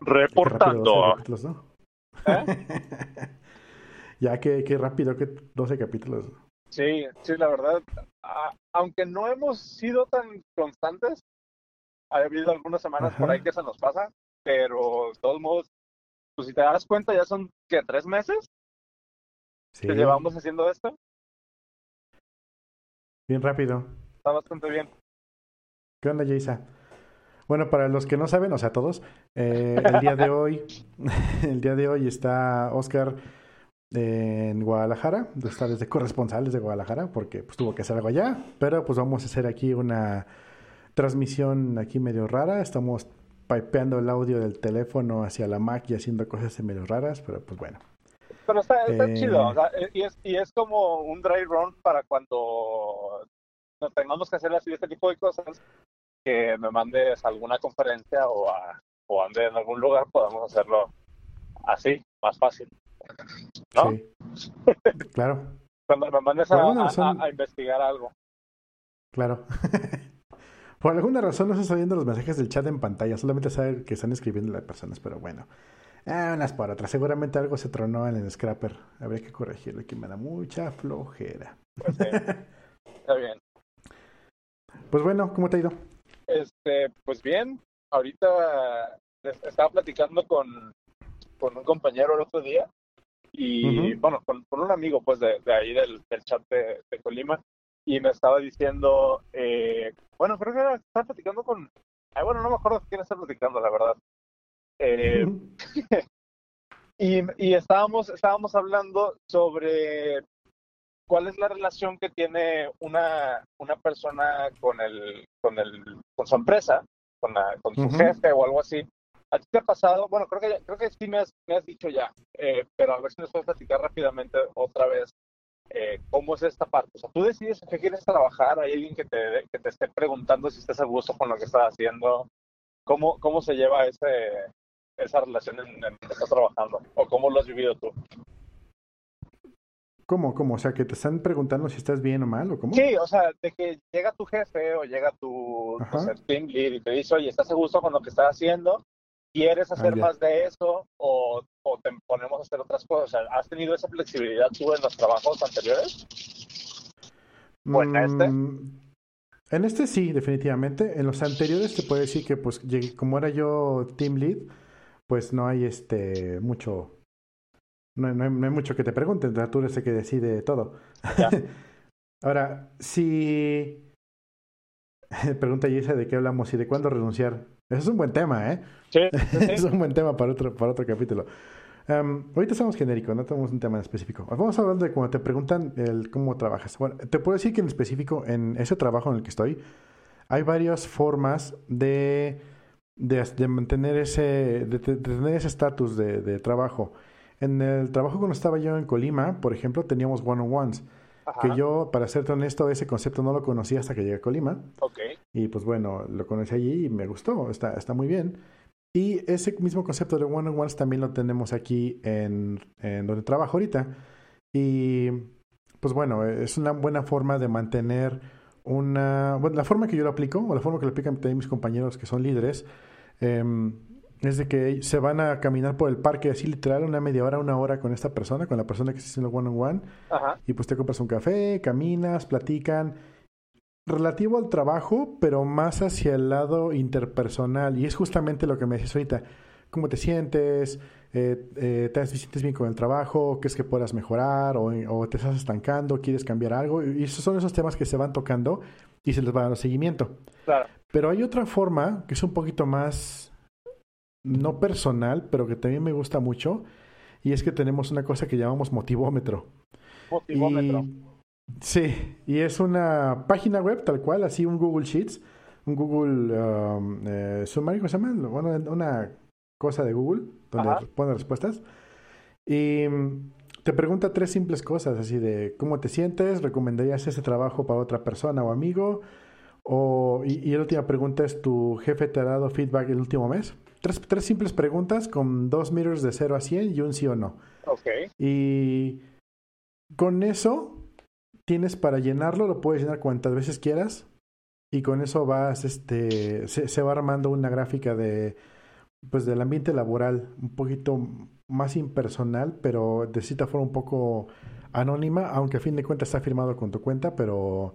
Reportando. ¿Eh? ya que, qué rápido, que 12 capítulos. Sí, sí, la verdad, a- aunque no hemos sido tan constantes, ha habido algunas semanas por ahí que se nos pasa, pero de todos modos, pues si te das cuenta, ya son, ¿qué? ¿Tres meses Sí, que llevamos haciendo esto? bien rápido. Está bastante bien. ¿Qué onda, Jaisa? Bueno, para los que no saben, o sea, todos, eh, el día de hoy, el día de hoy está Oscar en Guadalajara, está desde corresponsal desde Guadalajara, porque pues tuvo que hacer algo allá, pero pues vamos a hacer aquí una transmisión aquí medio rara, estamos pipeando el audio del teléfono hacia la Mac y haciendo cosas medio raras, pero pues bueno. Pero está, está Eh. chido, o sea, y, es, y es como un dry run para cuando no tengamos que hacer así este tipo de cosas, que me mandes a alguna conferencia o, a, o ande en algún lugar, podamos hacerlo así, más fácil. ¿No? Sí. Claro, Cuando me mandes a, razón- a- a investigar algo. claro. Por alguna razón no se están viendo los mensajes del chat en pantalla, solamente sabe que están escribiendo las personas, pero bueno. Ah, unas por otras. Seguramente algo se tronó en el scrapper. Habría que corregirlo, que me da mucha flojera. Pues, sí, está bien. Pues bueno, ¿cómo te ha ido? Este, pues bien, ahorita estaba platicando con, con un compañero el otro día y bueno, con, con un amigo pues de, de ahí del, del chat de, de Colima y me estaba diciendo, eh, bueno, creo que era, estaba platicando con, ay, bueno, no me acuerdo quién estaba platicando, la verdad. Eh, y, y estábamos, estábamos hablando sobre cuál es la relación que tiene una, una persona con el, con el, con su empresa, con, la- con su jefe o algo así. ¿A ti te ha pasado? Bueno, creo que, creo que sí me has, me has dicho ya, eh, pero a ver si nos puedes platicar rápidamente otra vez eh, cómo es esta parte. O sea, tú decides en qué quieres trabajar, hay alguien que te, que te esté preguntando si estás a gusto con lo que estás haciendo, cómo, cómo se lleva ese, esa relación en, en lo que estás trabajando o cómo lo has vivido tú. ¿Cómo? ¿Cómo? O sea, que te están preguntando si estás bien o mal o cómo? Sí, o sea, de que llega tu jefe o llega tu sé, team lead y te dice, oye, ¿estás a gusto con lo que estás haciendo? ¿Quieres hacer Ah, ya. más de eso o, o te ponemos a hacer otras cosas? O sea, ¿has tenido esa flexibilidad tú en los trabajos anteriores? ¿O en este? Mm, En este sí, definitivamente. En los anteriores te puedo decir que, pues, como era yo team lead, pues no hay este mucho. No, no hay, no hay mucho que te pregunten, tú eres el que decide todo. Ahora, si. Pregunta Yesa de qué hablamos y de cuándo renunciar. Eso es un buen tema, ¿eh? Sí, es un buen tema para otro, para otro capítulo. Am, ahorita estamos genéricos, no tenemos un tema en específico. Vamos hablando de cuando te preguntan el cómo trabajas. Bueno, te puedo decir que en específico, en ese trabajo en el que estoy, hay varias formas de, de, de mantener ese, de, de tener ese estatus de trabajo. En el trabajo cuando estaba yo en Colima, por ejemplo, teníamos one-on-ones. Ajá, Que yo, para serte honesto, ese concepto no lo conocía hasta que llegué a Colima. ok, Y pues bueno, lo conocí allí y me gustó, está, está muy bien. Y ese mismo concepto de one-on-ones también lo tenemos aquí en, en donde trabajo ahorita. Y pues bueno, es una buena forma de mantener una... Bueno, la forma que yo lo aplico, o la forma que lo aplican también mis compañeros que son líderes, em, es de que se van a caminar por el parque así literal una media hora, una hora con esta persona, con la persona que está haciendo one-on-one. ajá, Y pues te compras un café, caminas, platican. Relativo al trabajo, pero más hacia el lado interpersonal. Y es justamente lo que me decías ahorita. ¿Cómo te sientes? Eh, eh, ¿Te sientes bien con el trabajo? ¿Crees que puedas mejorar? O, o te estás estancando? ¿Quieres cambiar algo? Y esos son esos temas que se van tocando y se les va dando seguimiento. claro, Pero hay otra forma que es un poquito más, no personal, pero que también me gusta mucho. Y es que tenemos una cosa que llamamos motivómetro. motivómetro. Y, sí, y es una página web tal cual, así un Google Sheets, un Google um, eh, Summary, ¿cómo se llama? Bueno, una cosa de Google donde Ajá. pone respuestas. Y mm, te pregunta tres simples cosas, así de cómo te sientes, recomendarías ese trabajo para otra persona o amigo, o, y, y la última pregunta es, ¿tu jefe te ha dado feedback el último mes? Tres, tres simples preguntas con dos meters de 0 a 100 y un sí o no. Ok, Y con eso tienes para llenarlo, lo puedes llenar cuantas veces quieras. Y con eso vas, este, se, se va armando una gráfica de, pues del ambiente laboral, un poquito más impersonal, pero de cierta forma un poco anónima, aunque a fin de cuentas está firmado con tu cuenta, pero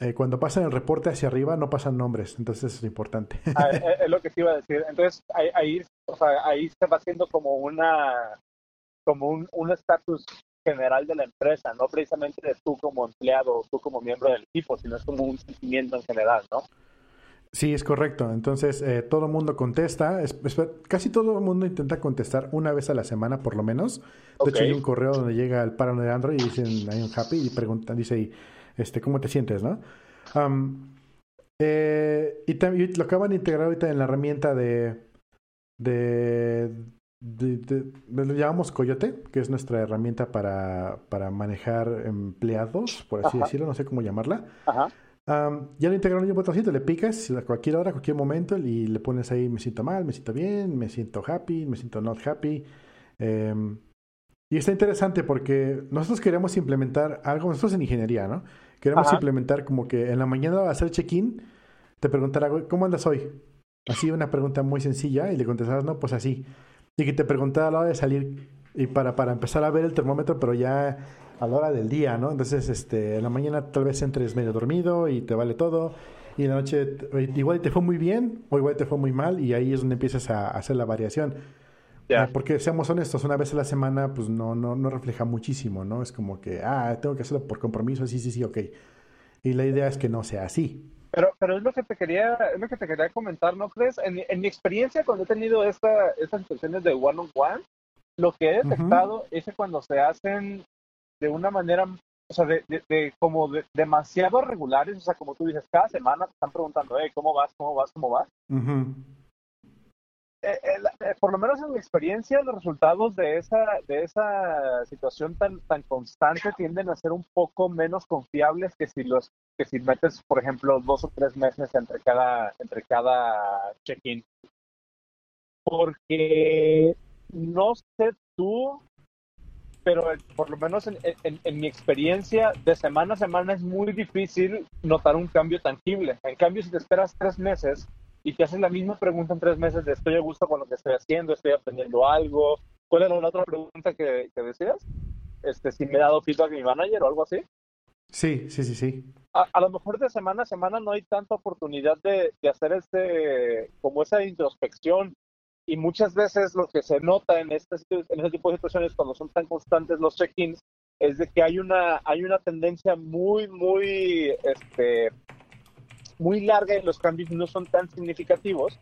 eh, cuando pasan el reporte hacia arriba no pasan nombres, entonces es importante. Ah, es, lo que te iba a decir. Entonces ahí, ahí, o sea, ahí se va haciendo como una como un estatus general de la empresa, no precisamente de tú como empleado o tú como miembro del equipo, sino es como un sentimiento en general, ¿no? Sí, es correcto. Entonces, eh, todo el mundo contesta. casi todo el mundo intenta contestar una vez a la semana, por lo menos. De hecho, hay un correo donde llega el páramo de Android y dicen, hay un happy y preguntan, dice, este, ¿cómo te sientes, no? Eh, y, también lo acaban de integrar ahorita en la herramienta de, de, lo llamamos Coyote, que es nuestra herramienta para, para manejar empleados, por así decirlo, no sé cómo llamarla. Ajá ya lo integraron un botoncito, le picas a cualquier hora, a cualquier momento y le pones ahí me siento mal, me siento bien, me siento happy, me siento not happy. Em, y está interesante porque nosotros queremos implementar algo, nosotros en ingeniería, ¿no? Queremos implementar como que en la mañana va a hacer check-in, te preguntará, ¿cómo andas hoy? Así una pregunta muy sencilla y le contestarás, no, pues así. Y que te preguntara a la hora de salir y para, para empezar a ver el termómetro, pero ya a la hora del día, ¿no? Entonces, este, en la mañana tal vez entres medio dormido y te vale todo. Y en la noche igual te fue muy bien o igual te fue muy mal y ahí es donde empiezas a, hacer la variación. Eh, porque seamos honestos, una vez a la semana pues no, no, no refleja muchísimo, ¿no? Es como que, ah, tengo que hacerlo por compromiso, sí, sí, sí, ok. Y la idea es que no sea así. Pero, pero es lo que te quería, es lo que te quería comentar, ¿no crees? En, en mi experiencia cuando he tenido esta, estas situaciones de one on one, lo que he detectado es que cuando se hacen de una manera, o sea, de, de, como demasiado regulares, o sea, como tú dices, cada semana te están preguntando, hey, ¿cómo vas? ¿Cómo vas? ¿Cómo vas? Eh, eh, eh, por lo menos en mi experiencia, los resultados de esa, de esa situación tan, tan constante tienden a ser un poco menos confiables que si los que si metes, por ejemplo, dos o tres meses entre cada, entre cada check-in. Porque no sé tú, pero por lo menos en, mi experiencia, de semana a semana es muy difícil notar un cambio tangible. En cambio, si te esperas tres meses y te haces la misma pregunta en tres meses de estoy a gusto con lo que estoy haciendo, estoy aprendiendo algo, ¿cuál era la otra pregunta que, decías? Este, si me he dado feedback a mi manager o algo así. Sí, sí, sí, sí. A, lo mejor de semana a semana no hay tanta oportunidad de, de hacer este, como esa introspección y muchas veces lo que se nota en este, en este tipo de situaciones cuando son tan constantes los check-ins es de que hay una hay una tendencia muy muy este muy larga y los cambios no son tan significativos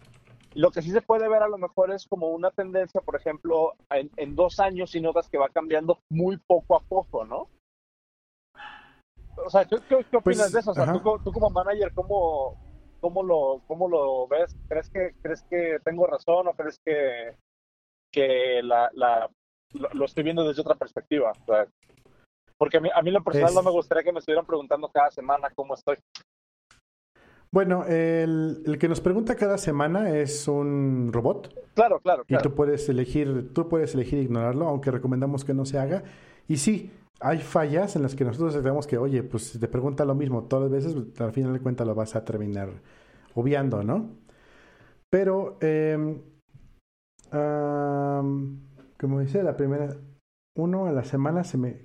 lo que sí se puede ver a lo mejor es como una tendencia por ejemplo en, dos años y notas que va cambiando muy poco a poco no o sea ¿qué, qué, pues, opinas de eso? O sea, tú, tú, como manager, ¿cómo, ¿Cómo lo, cómo lo ves? ¿Crees que, ¿Crees que tengo razón o crees que, que la, la lo, estoy viendo desde otra perspectiva? porque a mí, a mí lo personal no me gustaría que me estuvieran preguntando cada semana cómo estoy. Bueno, el, el, que nos pregunta cada semana es un robot. Claro, claro, claro. Y tú puedes elegir, tú puedes elegir ignorarlo, aunque recomendamos que no se haga. Y sí, hay fallas en las que nosotros sabemos que, oye, pues si te pregunta lo mismo todas las veces, pues, al final de cuentas lo vas a terminar obviando, ¿no? Pero, eh, como dice la primera, uno a la semana se me,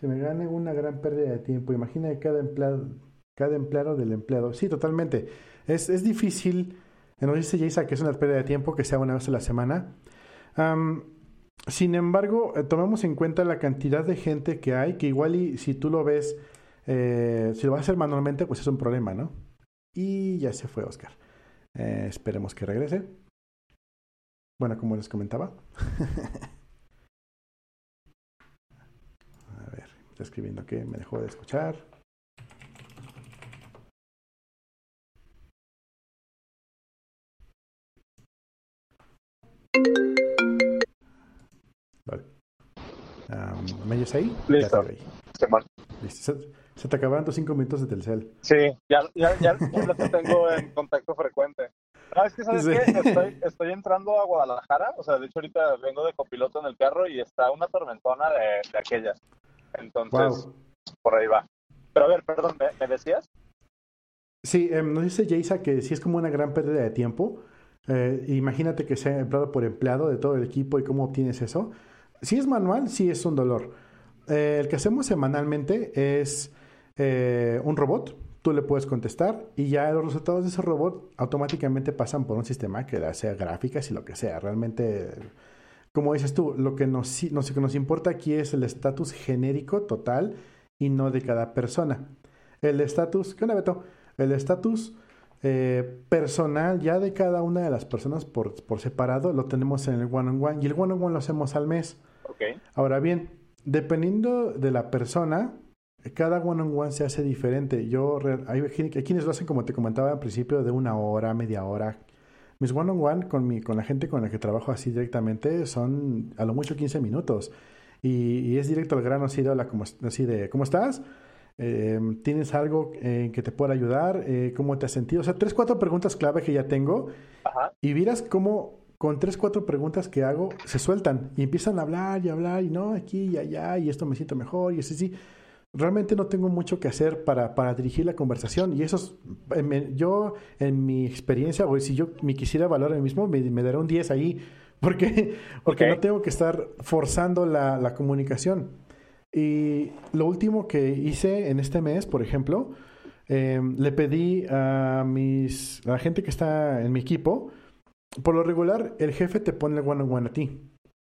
se me gane una gran pérdida de tiempo. Imagina que cada empleado, cada empleado del empleado. Sí, totalmente. Es, es difícil, nos dice Jason que es una pérdida de tiempo que sea una vez a la semana. Sin embargo, eh, tomemos en cuenta la cantidad de gente que hay, que igual y si tú lo ves, eh, si lo vas a hacer manualmente, pues es un problema, ¿no? Y ya se fue Oscar. Eh, esperemos que regrese. Bueno, como les comentaba. a ver, está escribiendo que me dejó de escuchar. ¿Me oyes ahí? Listo. Se, te acabaron tus cinco minutos de Telcel. Sí, ya, ya, ya, lo tengo en contacto frecuente. No, es que, ¿sabes qué? Estoy, estoy entrando a Guadalajara, o sea, de hecho ahorita vengo de copiloto en el carro y está una tormentona de, de aquellas. Entonces, por ahí va. Pero a ver, perdón, ¿me, decías? Sí, em, nos dice Jaisa que sí es como una gran pérdida de tiempo. Eh, imagínate que sea empleado por empleado de todo el equipo y cómo obtienes eso. Si es manual, sí es un dolor. Eh, el que hacemos semanalmente es eh, un robot. Tú le puedes contestar y ya los resultados de ese robot automáticamente pasan por un sistema que hace gráficas y lo que sea. Realmente, como dices tú, lo que nos, lo que nos importa aquí es el estatus genérico total y no de cada persona. El estatus, ¿qué onda Beto? El estatus eh, personal ya de cada una de las personas por, por separado lo tenemos en el one-on-one y el one-on-one lo hacemos al mes. Okay. Ahora bien, dependiendo de la persona, cada one-on-one se hace diferente. Yo, hay, quienes lo hacen como te comentaba al principio, de una hora, media hora. Mis one-on-one con, mi, con la gente con la que trabajo así directamente son a lo mucho 15 minutos. Y, es directo al grano, así de, hola, así de ¿cómo estás? Em, ¿Tienes algo eh, que te pueda ayudar? Eh, ¿Cómo te has sentido? O sea, tres, cuatro preguntas clave que ya tengo. Y miras cómo con tres, cuatro preguntas que hago se sueltan y empiezan a hablar y hablar y no, aquí y allá y esto me siento mejor y así, sí. Realmente no tengo mucho que hacer para, para dirigir la conversación y eso es, yo en mi experiencia, o si yo me quisiera valorar a mí mismo, me, me daré un 10 ahí porque, porque no tengo que estar forzando la, la comunicación. Y lo último que hice en este mes, por ejemplo, em, le pedí a, mis, a la gente que está en mi equipo, por lo regular, el jefe te pone el one-on-one a ti.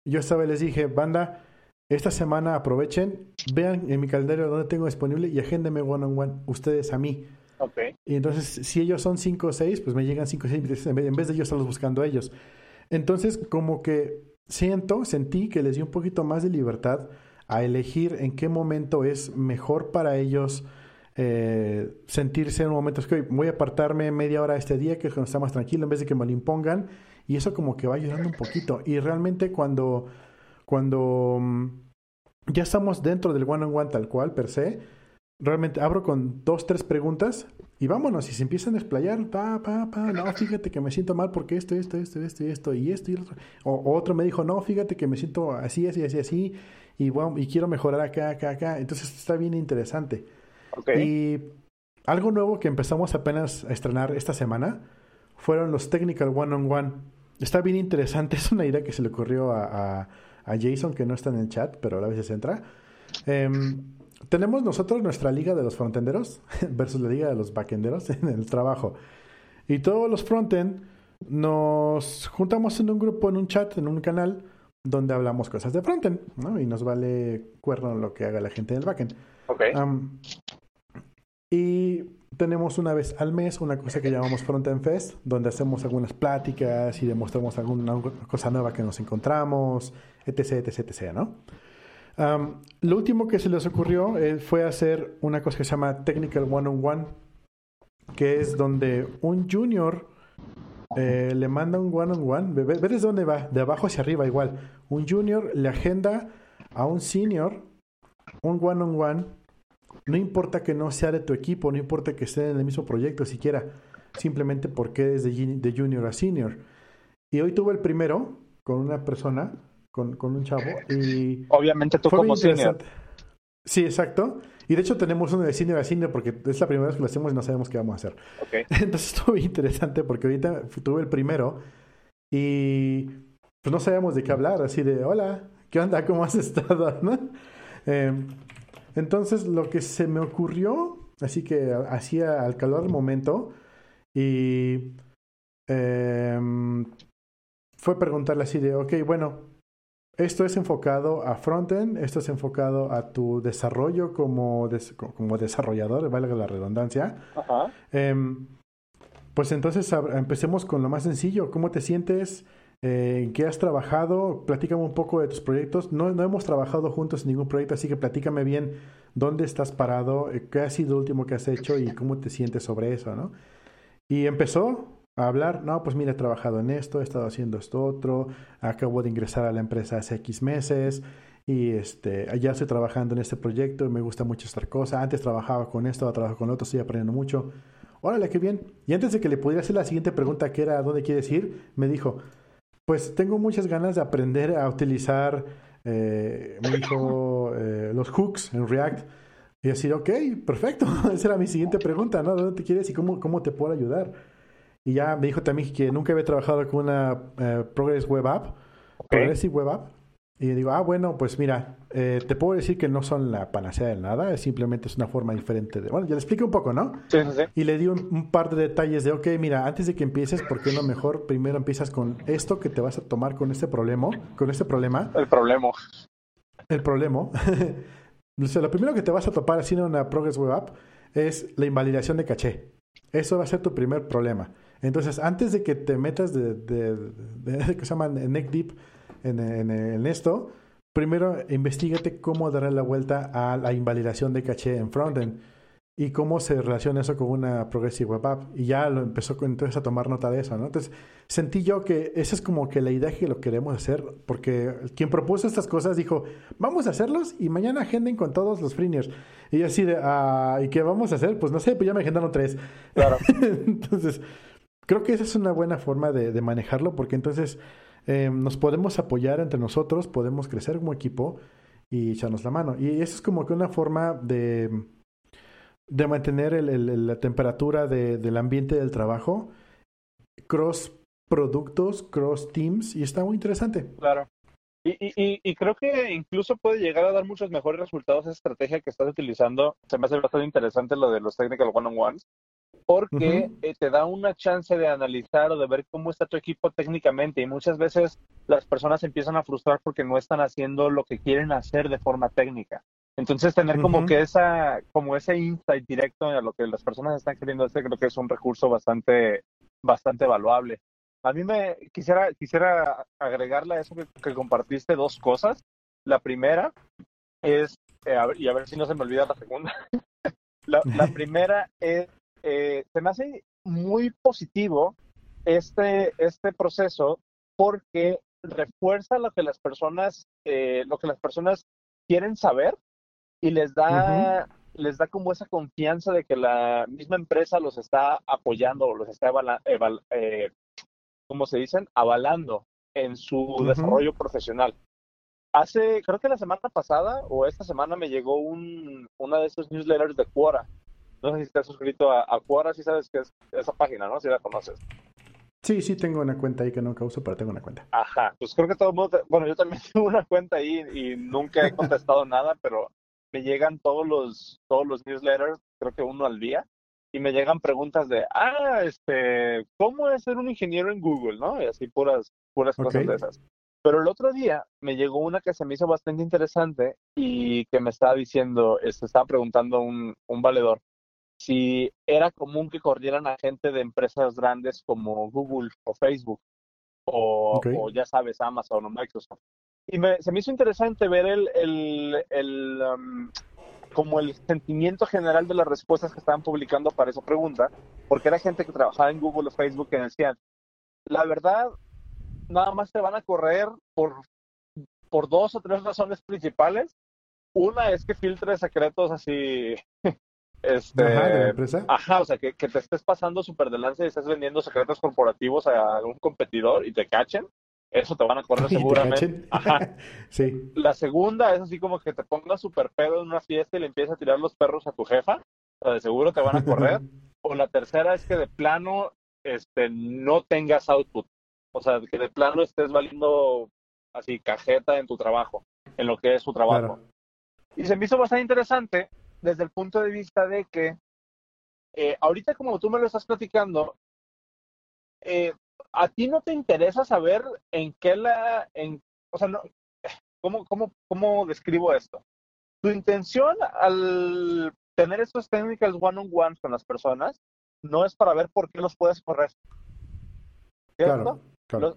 Yo esta vez les dije, banda, esta semana aprovechen, vean en mi calendario dónde tengo disponible y agéndeme one-on-one ustedes a mí. Okay. Y entonces, si ellos son 5 o 6, pues me llegan 5 o 6 en vez de yo estarlos buscando a ellos. Entonces, como que siento, sentí que les di un poquito más de libertad a elegir en qué momento es mejor para ellos eh, sentirse en un momento, es que voy a apartarme media hora este día, que está más tranquilo, en vez de que me lo impongan, y eso como que va ayudando un poquito. Y realmente cuando, cuando mm, ya estamos dentro del one-on-one tal cual, per se, realmente abro con dos, tres preguntas y vámonos, y se empiezan a explayar, pa, pa, pa, no, fíjate que me siento mal porque esto, esto, esto, esto, esto, y esto, y otro. O, otro me dijo, no, fíjate que me siento así, así, así, así, y, bueno, y quiero mejorar acá, acá, acá. Entonces está bien interesante. Y algo nuevo que empezamos apenas a estrenar esta semana fueron los Technical One-on-One. Está bien interesante, es una idea que se le ocurrió a, a, Jason, que no está en el chat, pero a veces entra. Em, tenemos nosotros nuestra liga de los frontenderos versus la liga de los backenderos en el trabajo. Y todos los frontend nos juntamos en un grupo, en un chat, en un canal, donde hablamos cosas de frontend, ¿no? Y nos vale cuerno lo que haga la gente del backend. Okay. y tenemos una vez al mes una cosa que llamamos Frontend Fest, donde hacemos algunas pláticas y demostramos alguna cosa nueva que nos encontramos, etc, etc, etc, ¿no? lo último que se les ocurrió eh, fue hacer una cosa que se llama Technical One-on-One, que es donde un junior eh, le manda un one-on-one. ¿Ves desde dónde va? De abajo hacia arriba igual. Un junior le agenda a un senior un one-on-one. No importa que no sea de tu equipo, no importa que esté en el mismo proyecto siquiera. Simplemente porque es de, de junior a senior. Y hoy tuve el primero con una persona, con, con un chavo. Y Obviamente tú como senior. Sí, exacto. Y de hecho tenemos uno de cine a cine porque es la primera vez que lo hacemos y no sabemos qué vamos a hacer. Entonces estuvo interesante porque ahorita tuve el primero y pues no sabíamos de qué hablar, así de, hola, ¿qué onda? ¿Cómo has estado? Em, entonces lo que se me ocurrió, así que hacía al calor del momento y em, fue preguntarle así de, ok, bueno, esto es enfocado a frontend, esto es enfocado a tu desarrollo como, como desarrollador, valga la redundancia. Em, pues entonces empecemos con lo más sencillo. ¿Cómo te sientes? Eh, ¿En qué has trabajado? Platícame un poco de tus proyectos. No, no hemos trabajado juntos en ningún proyecto, así que platícame bien dónde estás parado, eh, qué ha sido lo último que has hecho y cómo te sientes sobre eso, ¿no? Y empezó a hablar, no, pues mira, he trabajado en esto, he estado haciendo esto otro, acabo de ingresar a la empresa hace X meses y este, ya estoy trabajando en este proyecto y me gusta mucho esta cosa. Antes trabajaba con esto, ahora trabajo con otro, estoy aprendiendo mucho. Órale, qué bien. Y antes de que le pudiera hacer la siguiente pregunta, que era ¿dónde quieres ir? Me dijo, pues tengo muchas ganas de aprender a utilizar, eh, me dijo, eh, los hooks en React. Y así, ok, perfecto. Esa era mi siguiente pregunta, ¿no? ¿Dónde te quieres y cómo, cómo te puedo ayudar? Y ya me dijo también que nunca había trabajado con una eh, Progress Web App, Progressive Web App. Y digo, ah, bueno, pues mira, eh, te puedo decir que no son la panacea de nada, es simplemente es una forma diferente de... Bueno, ya le expliqué un poco, ¿no? Sí, sí, sí. Y le di un, par de detalles de, ok, mira, antes de que empieces, ¿por qué no mejor primero empiezas con esto que te vas a tomar con este problema? Con este problema. El problema. El problema. o sea, lo primero que te vas a topar haciendo una Progress Web App es la invalidación de caché. Eso va a ser tu primer problema. Entonces, antes de que te metas de, de, de, que se llama neck deep en, en, esto, primero investigate cómo darle la vuelta a la invalidación de caché en frontend y cómo se relaciona eso con una Progressive Web App. Y ya lo empezó entonces a tomar nota de eso, ¿no? Entonces, sentí yo que esa es como que la idea que lo queremos hacer, porque quien propuso estas cosas dijo, vamos a hacerlos y mañana agenden con todos los freeniers. Y yo así de, ah, ¿y qué vamos a hacer? Pues no sé, pues ya me agendaron tres. Claro. entonces, creo que esa es una buena forma de, de manejarlo, porque entonces eh, nos podemos apoyar entre nosotros, podemos crecer como equipo y echarnos la mano. Y eso es como que una forma de, de mantener el, la temperatura de, del ambiente del trabajo, cross productos, cross teams, y está muy interesante. Claro. Y, y, y, creo que incluso puede llegar a dar muchos mejores resultados esa estrategia que estás utilizando. Se me hace bastante interesante lo de los technical one-on-ones, porque eh, te da una chance de analizar o de ver cómo está tu equipo técnicamente y muchas veces las personas empiezan a frustrar porque no están haciendo lo que quieren hacer de forma técnica. Entonces tener como que esa como ese insight directo a lo que las personas están queriendo hacer creo que es un recurso bastante bastante valuable. A mí me quisiera quisiera agregarle a eso que, compartiste dos cosas. La primera es eh, y a ver si no se me olvida la segunda. la, la primera es eh, se me hace muy positivo este, este proceso porque refuerza lo que las personas, eh, lo que las personas quieren saber y les da, les da como esa confianza de que la misma empresa los está apoyando o los está, eh, ¿cómo se dicen? Avalando en su desarrollo profesional. Hace, creo que la semana pasada o esta semana me llegó un, una de esos newsletters de Quora no sé si te has suscrito a, a Quora, si sabes que es esa página, ¿no? Si la conoces. Sí, sí, tengo una cuenta ahí que nunca uso, pero tengo una cuenta. Ajá, pues creo que todo el mundo, bueno, yo también tengo una cuenta ahí y nunca he contestado nada, pero me llegan todos los, todos los newsletters, creo que uno al día, y me llegan preguntas de, ah, este, ¿cómo es ser un ingeniero en Google, no? Y así puras, puras cosas de esas. Pero el otro día me llegó una que se me hizo bastante interesante y que me estaba diciendo, este, estaba preguntando un, un valedor, si era común que corrieran a gente de empresas grandes como Google o Facebook o, ya sabes, Amazon o Microsoft. Y se me hizo interesante ver el, el, el um, como el sentimiento general de las respuestas que estaban publicando para esa pregunta, porque era gente que trabajaba en Google o Facebook que decían, la verdad, nada más te van a correr por, por dos o tres razones principales. Una es que filtres secretos así este, ajá, o sea, que, te estés pasando súper de y estés vendiendo secretos corporativos a un competidor y te cachen, eso te van a correr seguramente. Ajá. sí. La segunda es así como que te pongas súper pedo en una fiesta y le empiezas a tirar los perros a tu jefa, o sea, de seguro te van a correr. o la tercera es que de plano este, no tengas output, o sea, que de plano estés valiendo así cajeta en tu trabajo, en lo que es su trabajo. Y se me hizo bastante interesante desde el punto de vista de que eh, ahorita como tú me lo estás platicando, eh, a ti no te interesa saber en qué la, en, o sea, no, ¿cómo, cómo, cómo describo esto? Tu intención al tener estos técnicas one-on-one con las personas no es para ver por qué los puedes correr. ¿Cierto?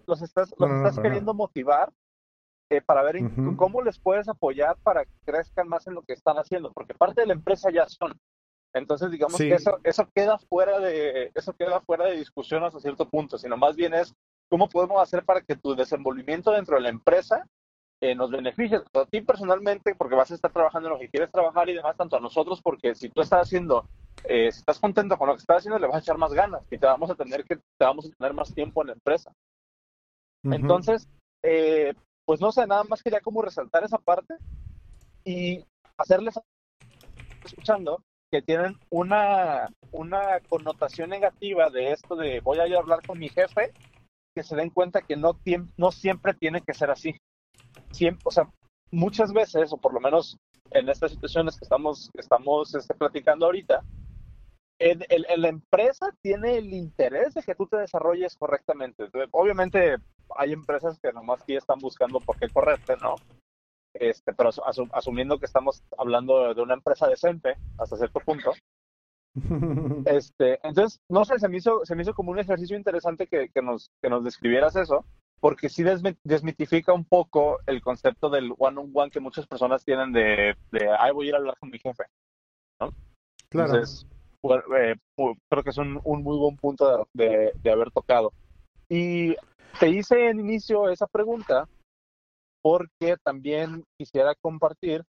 Los, estás, los estás queriendo motivar eh, para ver cómo les puedes apoyar para que crezcan más en lo que están haciendo, porque parte de la empresa ya son. Entonces, digamos que eso, eso queda fuera de, eso queda fuera de discusión hasta cierto punto, sino más bien es cómo podemos hacer para que tu desenvolvimiento dentro de la empresa eh, nos beneficie a ti personalmente, porque vas a estar trabajando en lo que quieres trabajar y demás, tanto a nosotros, porque si tú estás haciendo, eh, si estás contento con lo que estás haciendo, le vas a echar más ganas y te vamos a tener que, te vamos a tener más tiempo en la empresa. Entonces, eh, pues no sé, nada más quería como resaltar esa parte y hacerles escuchando que tienen una, una connotación negativa de esto de voy a ir a hablar con mi jefe, que se den cuenta que no, no siempre tiene que ser así. Siempre, o sea, muchas veces, o por lo menos en estas situaciones que estamos, que estamos este, platicando ahorita, en, la empresa tiene el interés de que tú te desarrolles correctamente. Obviamente hay empresas que nomás aquí están buscando por qué correrte, ¿no? Este, pero asumiendo que estamos hablando de una empresa decente hasta cierto punto. Este, entonces, no sé, se me hizo, se me hizo como un ejercicio interesante que, que nos, que nos describieras eso, porque sí desmitifica un poco el concepto del one-on-one que muchas personas tienen de, de, ay, voy a ir a hablar con mi jefe, ¿no? Claro. Entonces, eh, creo que es un, un, muy buen punto de, de haber tocado. Y te hice en inicio esa pregunta porque también quisiera compartir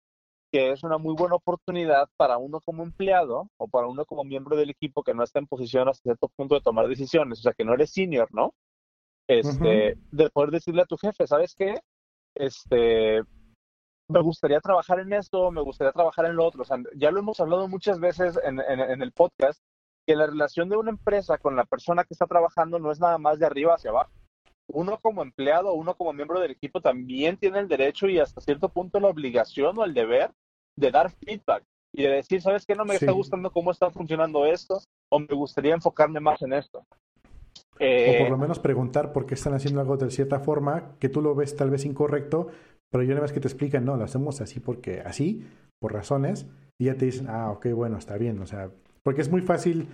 que es una muy buena oportunidad para uno como empleado o para uno como miembro del equipo que no está en posición hasta cierto punto de tomar decisiones, o sea, que no eres senior, ¿no? Este, de poder decirle a tu jefe, ¿sabes qué? Este, me gustaría trabajar en esto, me gustaría trabajar en lo otro. O sea, ya lo hemos hablado muchas veces en, en el podcast, que la relación de una empresa con la persona que está trabajando no es nada más de arriba hacia abajo uno como empleado, uno como miembro del equipo también tiene el derecho y hasta cierto punto la obligación o el deber de dar feedback y de decir, ¿sabes qué? No me está gustando cómo está funcionando esto o me gustaría enfocarme más en esto. o por eh, lo menos preguntar por qué están haciendo algo de cierta forma que tú lo ves tal vez incorrecto, pero yo una vez que te explican, no, lo hacemos así porque así, por razones, y ya te dicen, ah, ok, bueno, está bien, o sea, porque es muy fácil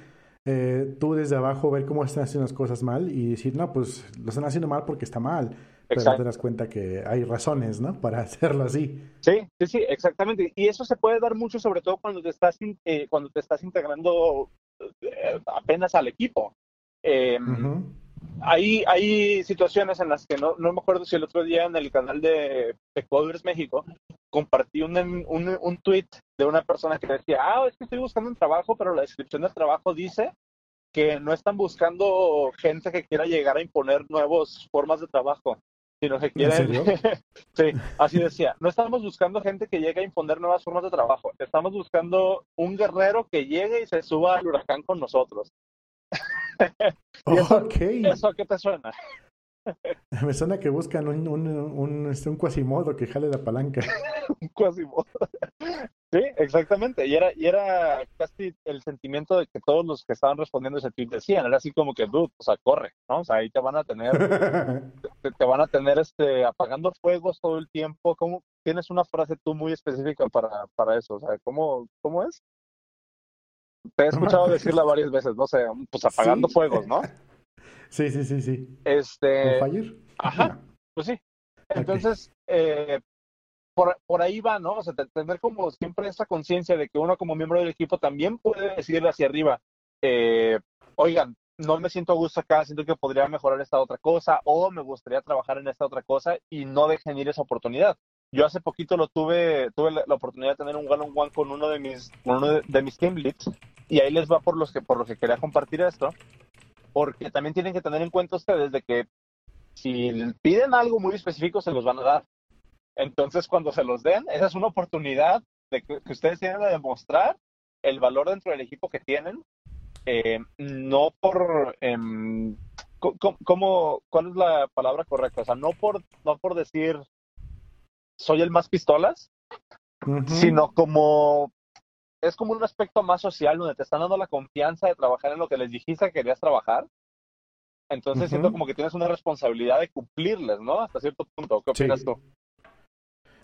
eh, tú desde abajo ver cómo están haciendo las cosas mal y decir, no, pues lo están haciendo mal porque está mal. Pero te das cuenta que hay razones, ¿no? Para hacerlo así. Sí, sí, sí, exactamente. Y eso se puede dar mucho, sobre todo cuando te estás, eh, cuando te estás integrando eh, apenas al equipo. Em, hay, hay situaciones en las que no, no me acuerdo si el otro día en el canal de Coders México compartí un, un, un tweet de una persona que decía, ah, es que estoy buscando un trabajo, pero la descripción del trabajo dice que no están buscando gente que quiera llegar a imponer nuevas formas de trabajo, sino que quieren... sí, así decía, no estamos buscando gente que llegue a imponer nuevas formas de trabajo, estamos buscando un guerrero que llegue y se suba al huracán con nosotros. Eso, a qué te suena? Me suena que buscan un, un, un, este, un cuasimodo que jale la palanca. un cuasimodo. Sí, exactamente. Y era, y era casi el sentimiento de que todos los que estaban respondiendo ese tweet decían. Era así como que, dude, o sea, corre, ¿no? O sea, ahí te van a tener, te, van a tener este, apagando fuegos todo el tiempo. ¿Cómo, tienes una frase tú muy específica para, para eso? O sea, ¿cómo, cómo es? Te he escuchado decirla varias veces, no sé, pues apagando fuegos, ¿no? Sí, sí, sí, sí. Este. ¿Fire? Ajá, pues sí. Entonces, eh, por, por, ahí va, ¿no? O sea, tener como siempre esa conciencia de que uno como miembro del equipo también puede decir hacia arriba, eh, oigan, no me siento a gusto acá, siento que podría mejorar esta otra cosa o me gustaría trabajar en esta otra cosa y no dejen ir esa oportunidad. Yo hace poquito lo tuve, tuve la, oportunidad de tener un one on one con uno de mis, uno de, de, mis team leads y ahí les va por los que, por los que quería compartir esto porque también tienen que tener en cuenta ustedes de que si piden algo muy específico se los van a dar. Entonces, cuando se los den, esa es una oportunidad de que, ustedes tienen que demostrar el valor dentro del equipo que tienen, eh, no por... Eh, ¿cómo, ¿Cuál es la palabra correcta? O sea, no por, no por decir soy el más pistolas, sino como es como un aspecto más social donde te están dando la confianza de trabajar en lo que les dijiste que querías trabajar. Entonces siento como que tienes una responsabilidad de cumplirles, ¿no? Hasta cierto punto. ¿Qué opinas tú?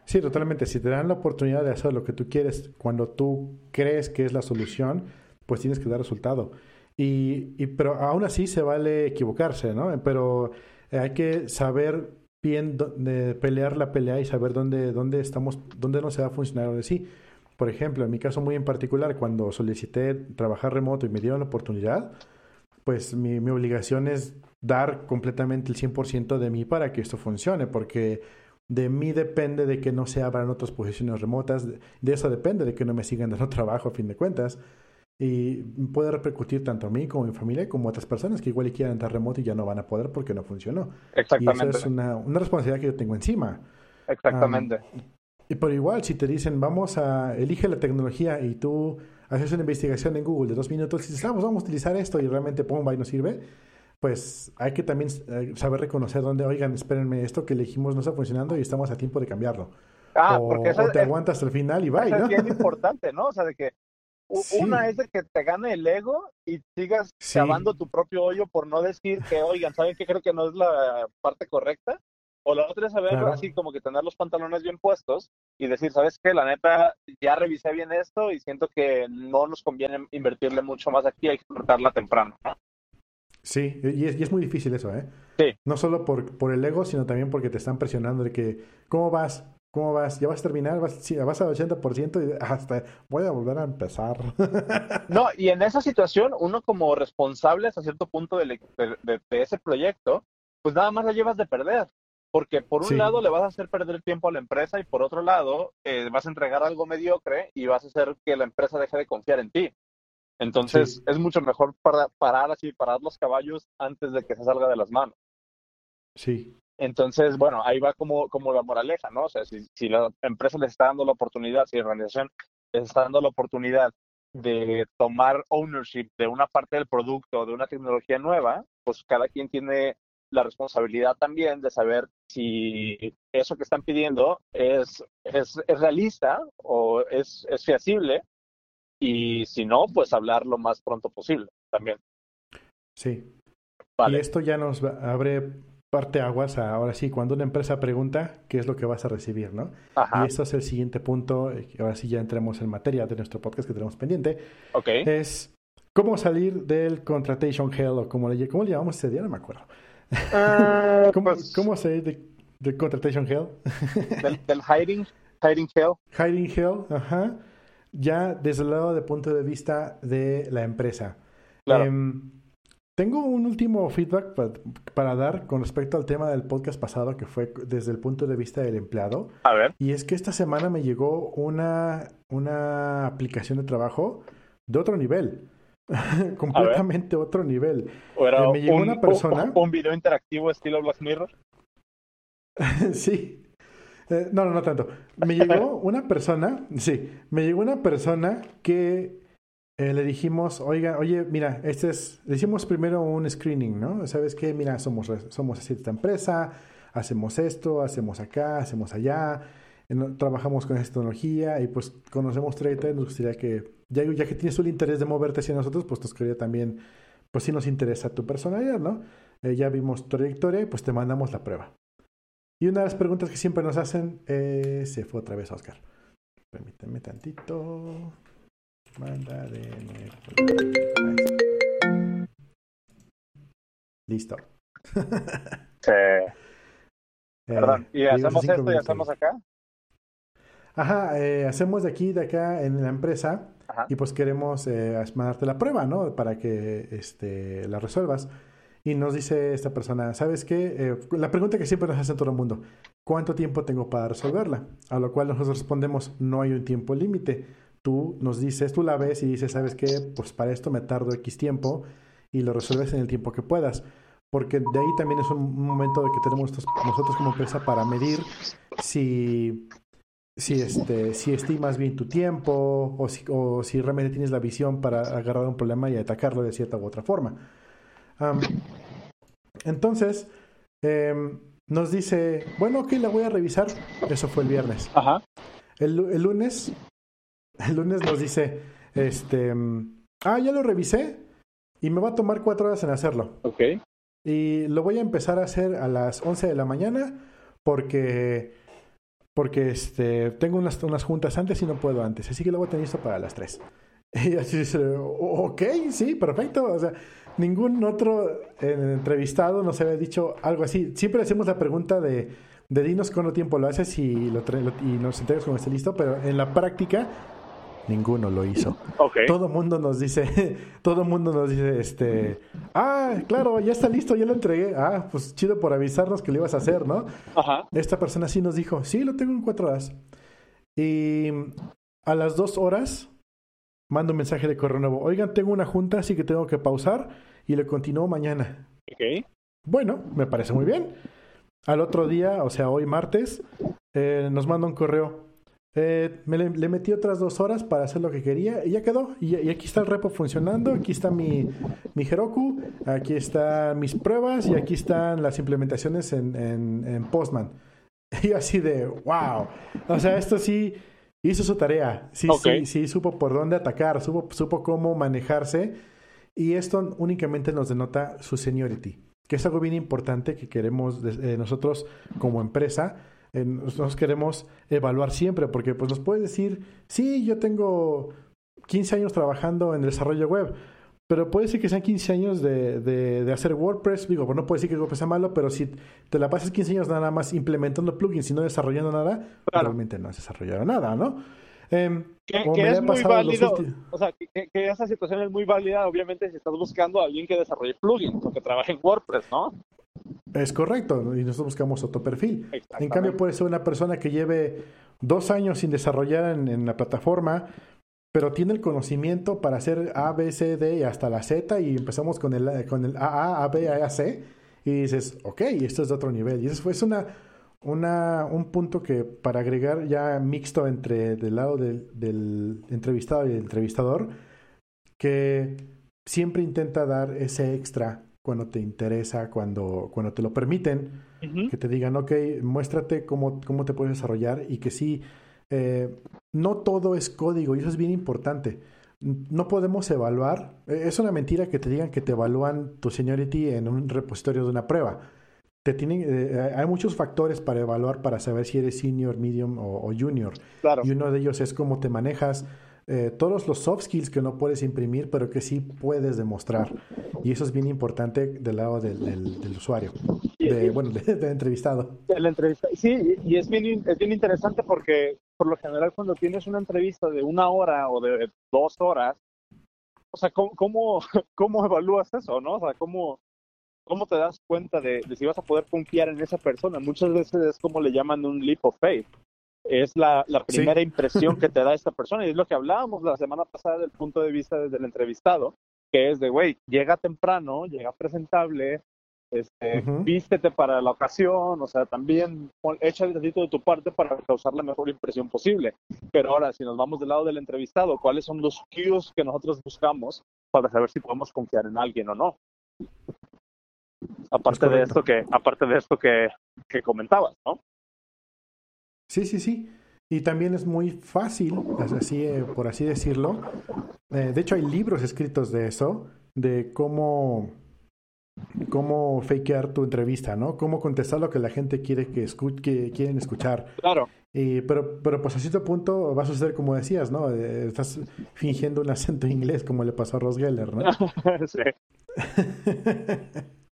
Sí, totalmente. Si te dan la oportunidad de hacer lo que tú quieres cuando tú crees que es la solución, pues tienes que dar resultado. Y, y pero aún así se vale equivocarse, ¿no? Pero hay que saber bien de pelear la pelea y saber dónde, dónde estamos, dónde no se va a funcionar, dónde sí. Por ejemplo, en mi caso muy en particular, cuando solicité trabajar remoto y me dieron la oportunidad, pues mi, mi obligación es dar completamente el 100% de mí para que esto funcione, porque de mí depende de que no se abran otras posiciones remotas, de eso depende de que no me sigan dando trabajo a fin de cuentas. Y puede repercutir tanto a mí como a mi familia como a otras personas que igual quieran dar remoto y ya no van a poder porque no funcionó. Exactamente. Y eso es una, una responsabilidad que yo tengo encima. Exactamente. Y por igual, si te dicen, vamos a, elige la tecnología y tú haces una investigación en Google de dos minutos y dices, ah, pues vamos a utilizar esto y realmente pomba y nos sirve, pues hay que también eh, saber reconocer dónde, oigan, espérenme, esto que elegimos no está funcionando y estamos a tiempo de cambiarlo. Ah, o, porque eso o te es- aguantas hasta el final y Eso ¿no? es bien importante, ¿no? O sea, de que Sí. una es de que te gane el ego y sigas Sí. cavando tu propio hoyo por no decir que, oigan, ¿saben qué? Creo que no es la parte correcta. O la otra es saber Claro. así como que tener los pantalones bien puestos y decir, ¿sabes qué? La neta, ya revisé bien esto y siento que no nos conviene invertirle mucho más aquí, hay que cortarla temprano. ¿no? Sí, y es, y es muy difícil eso, ¿eh? Sí. No solo por, por el ego, sino también porque te están presionando de que, ¿cómo vas? ¿Cómo vas? ¿Ya vas a terminar? ¿Vas, sí, vas al 80% y hasta voy a volver a empezar? No, y en esa situación, uno como responsable hasta cierto punto de, de- de ese proyecto, pues nada más la llevas de perder. Porque por un Sí. lado le vas a hacer perder tiempo a la empresa y por otro lado eh, vas a entregar algo mediocre y vas a hacer que la empresa deje de confiar en ti. Entonces Sí. es mucho mejor para, parar así, parar los caballos antes de que se salga de las manos. sí, Entonces, bueno, ahí va como, como la moraleja, ¿no? O sea, si, si la empresa les está dando la oportunidad, si la organización les está dando la oportunidad de tomar ownership de una parte del producto, de una tecnología nueva, pues cada quien tiene la responsabilidad también de saber si eso que están pidiendo es, es, es realista o es, es feasible y si no, pues hablar lo más pronto posible también. sí. Vale. Y esto ya nos abre parte aguas a, ahora sí, cuando una empresa pregunta qué es lo que vas a recibir, ¿no? Ajá, Y esto es el siguiente punto, eh, ahora sí ya entremos en materia de nuestro podcast que tenemos pendiente, ok. es cómo salir del contratation hell o como le, cómo le llamamos ese día, no me acuerdo. Ah, ¿Cómo, pues, cómo salir de, de contratation hell? del, del hiding, hiding hell. Hiding Hell, ajá, ya desde el lado de punto de vista de la empresa. Claro. Em, tengo un último feedback pa- para dar con respecto al tema del podcast pasado que fue desde el punto de vista del empleado. A ver. Y es que esta semana me llegó una, una aplicación de trabajo de otro nivel. Completamente otro nivel. Eh, me llegó un, una persona- un- un video interactivo estilo Black Mirror. sí. Eh, no, no, no tanto. Me llegó una persona, sí, me llegó una persona que eh, le dijimos, oiga, oye, mira, este es, le hicimos primero un screening, ¿no? ¿Sabes qué? Mira, somos, somos esta empresa, hacemos esto, hacemos acá, hacemos allá, trabajamos con esta tecnología y pues conocemos trayectoria, nos gustaría que, ya, ya que tienes un interés de moverte hacia nosotros, pues nos quería también, pues sí nos interesa tu personalidad, ¿no? Eh, ya vimos tu trayectoria y pues te mandamos la prueba. Y una de las preguntas que siempre nos hacen eh, se fue otra vez Oscar. Permíteme tantito. Ahí está. Listo. Sí. Eh, Perdón. Y hacemos esto y hacemos acá. Ajá, eh, hacemos de aquí, de acá en la empresa Ajá. y pues queremos eh, mandarte la prueba, ¿no? Para que este, la resuelvas. Y nos dice esta persona, ¿sabes qué? La pregunta que siempre nos hace todo el mundo, ¿cuánto tiempo tengo para resolverla? A lo cual nosotros respondemos, no hay un tiempo límite. Tú nos dices, tú la ves y dices, ¿sabes qué? Pues para esto me tardo X tiempo y lo resuelves en el tiempo que puedas. Porque de ahí también es un momento de que tenemos nosotros- como empresa para medir si si, este, si estimas bien tu tiempo o si, o si realmente tienes la visión para agarrar un problema y atacarlo de cierta u otra forma. Entonces, em, nos dice, bueno, ok, la voy a revisar. Eso fue el viernes. Ajá. El, lu- el lunes, el lunes nos dice, este, ah, ya lo revisé y me va a tomar cuatro horas en hacerlo. Ok. Y lo voy a empezar a hacer a las 11 de la mañana porque, porque este, tengo unas, unas juntas antes y no puedo antes. Así que lo voy a tener listo para las 3. Y así dice, "O- ok, sí, perfecto. O sea, ningún otro eh, entrevistado nos había dicho algo así. Siempre hacemos la pregunta de, de dinos cuánto tiempo lo haces y, lo- y nos entregas cuando esté listo, pero en la práctica ninguno lo hizo Ok. todo mundo nos dice, todo mundo nos dice, este, ah, claro, ya está listo, ya lo entregué. Ah, pues chido por avisarnos que lo ibas a hacer, ¿no? Ajá. Esta persona sí nos dijo, sí, lo tengo en cuatro horas. Y a las dos horas mando un mensaje de correo nuevo. Oigan, tengo una junta, así que tengo que pausar y le continúo mañana. Ok. Bueno, me parece muy bien. Al otro día, o sea, hoy martes, eh, nos manda un correo. Eh, me le, metí otras dos horas para hacer lo que quería y ya quedó. Y, aquí está el repo funcionando, aquí está mi, mi Heroku, aquí están mis pruebas y aquí están las implementaciones en, en, Postman. Y así de, wow. O sea, esto sí hizo su tarea. Sí, sí, sí, supo por dónde atacar, supo, supo cómo manejarse. Y esto únicamente nos denota su seniority, que es algo bien importante que queremos eh, nosotros como empresa nosotros queremos evaluar siempre, porque pues nos puede decir, sí, yo tengo 15 años trabajando en el desarrollo web, pero puede ser que sean 15 años de, de, hacer WordPress. Digo, pues no puede decir que WordPress sea malo, pero si te la pasas 15 años nada más implementando plugins y no desarrollando nada, realmente no has desarrollado nada, ¿no? Em, que, es muy válido, o sea, que, esa situación es muy válida, obviamente, si estás buscando a alguien que desarrolle plugins o que trabaje en WordPress, ¿no? Es correcto, y nosotros buscamos otro perfil. En cambio, puede ser una persona que lleve dos años sin desarrollar en, la plataforma, pero tiene el conocimiento para hacer A, B, C, D y hasta la Z, y empezamos con el, con el A, A, B, A, C, y dices, ok, esto es de otro nivel. Y eso es una, una, un punto que para agregar ya mixto entre del lado del, del entrevistado y el entrevistador, que siempre intenta dar ese extra cuando te interesa, cuando, cuando te lo permiten, que te digan, ok, muéstrate cómo, cómo te puedes desarrollar y que sí, eh, no todo es código y eso es bien importante. No podemos evaluar, e, es una mentira que te digan que te evalúan tu seniority en un repositorio de una prueba. Te tienen, eh, hay muchos factores para evaluar para saber si eres senior, medium o, o junior. Claro. Y uno de ellos es cómo te manejas, eh, todos los soft skills que no puedes imprimir, pero que sí puedes demostrar. Y eso es bien importante del lado del, del, usuario, de, bueno, del entrevistado. El entrevista, sí, y es bien, es bien interesante porque por lo general cuando tienes una entrevista de una hora o de dos horas, o sea, ¿cómo, cómo, cómo evalúas eso, no? O sea, ¿cómo, cómo te das cuenta de, de, si vas a poder confiar en esa persona? Muchas veces es como le llaman un leap of faith es la, primera impresión que te da esta persona. Y es lo que hablábamos la semana pasada del punto de vista desde el entrevistado, que es de, güey, llega temprano, llega presentable, este, vístete para la ocasión, o sea, también echa el ratito de tu parte para causar la mejor impresión posible. Pero ahora, si nos vamos del lado del entrevistado, ¿cuáles son los cues que nosotros buscamos para saber si podemos confiar en alguien o no? Aparte de esto que, aparte de esto que, que comentabas, ¿no? Sí, sí, sí. Y también es muy fácil, así, eh, por así decirlo. Eh, de hecho, hay libros escritos de eso, de cómo, cómo fakear tu entrevista, ¿no? Cómo contestar lo que la gente quiere que, que quieren escuchar. Claro. Y, pero, pero pues a cierto punto va a suceder como decías, ¿no? Eh, estás fingiendo un acento inglés como le pasó a Ross Geller, ¿no? sí.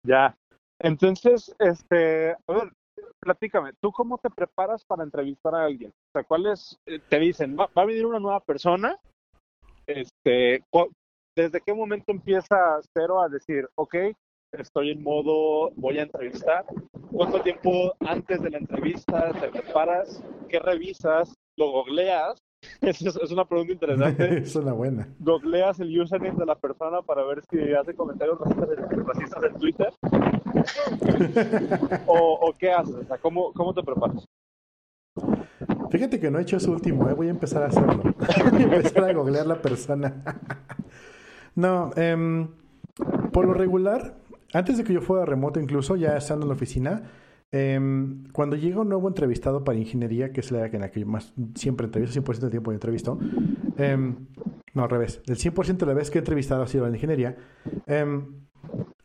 ya. Entonces, este, a ver, platícame, ¿tú cómo te preparas para entrevistar a alguien? O sea, ¿cuáles eh, te dicen, va, a venir una nueva persona? Este, ¿Desde qué momento empieza Cero a decir, ok, estoy en modo, voy a entrevistar? ¿Cuánto tiempo antes de la entrevista te preparas? ¿Qué revisas? ¿Lo googleas? Es, es una pregunta interesante. es una buena. ¿Googleas el username de la persona para ver si hace comentarios racistas en Twitter? ¿O, qué haces? O sea, ¿cómo, ¿cómo te preparas? Fíjate que no he hecho eso último, ¿eh? voy a empezar a hacerlo. voy a empezar a googlear la persona. no, em, por lo regular, antes de que yo fuera remoto, incluso ya estando en la oficina, em, cuando llega un nuevo entrevistado para ingeniería, que es la en la que yo más siempre entrevisto, 100% del tiempo yo entrevisto, em, no al revés, el 100% de la vez que he entrevistado ha sido en ingeniería,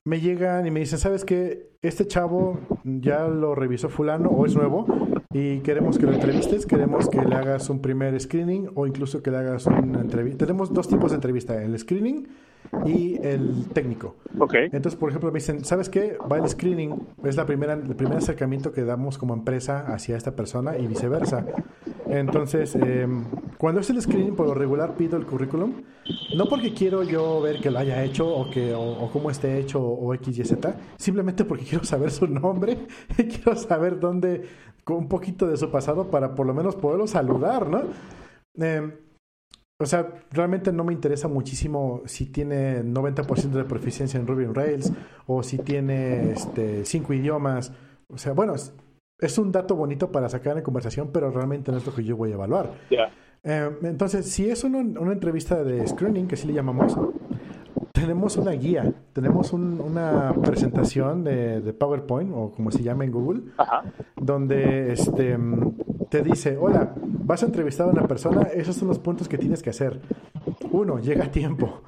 me llegan y me dicen, ¿sabes qué? Este chavo ya lo revisó fulano o es nuevo y queremos que lo entrevistes, queremos que le hagas un primer screening o incluso que le hagas una entrevista. Tenemos dos tipos de entrevista, el screening y el técnico. Ok. Entonces, por ejemplo, me dicen, ¿sabes qué? Va el screening, es la primera, el primer acercamiento que damos como empresa hacia esta persona y viceversa. Entonces, em, cuando es el screening, por lo regular pido el currículum, no porque quiero yo ver que lo haya hecho o, que, o, cómo esté hecho o, X, Y, Z, simplemente porque quiero saber su nombre y quiero saber dónde, un poquito de su pasado para por lo menos poderlo saludar, ¿no? Em, o sea, realmente no me interesa muchísimo si tiene 90% de proficiencia en Ruby on Rails o si tiene este, cinco idiomas. O sea, bueno, es un dato bonito para sacar en conversación, pero realmente no es lo que yo voy a evaluar. Eh, entonces, si es una, entrevista de screening, que sí le llamamos, tenemos una guía, tenemos una presentación de, PowerPoint, o como se llama en Google, donde este, te dice, hola, vas a entrevistar a una persona, esos son los puntos que tienes que hacer. Uno, llega a tiempo.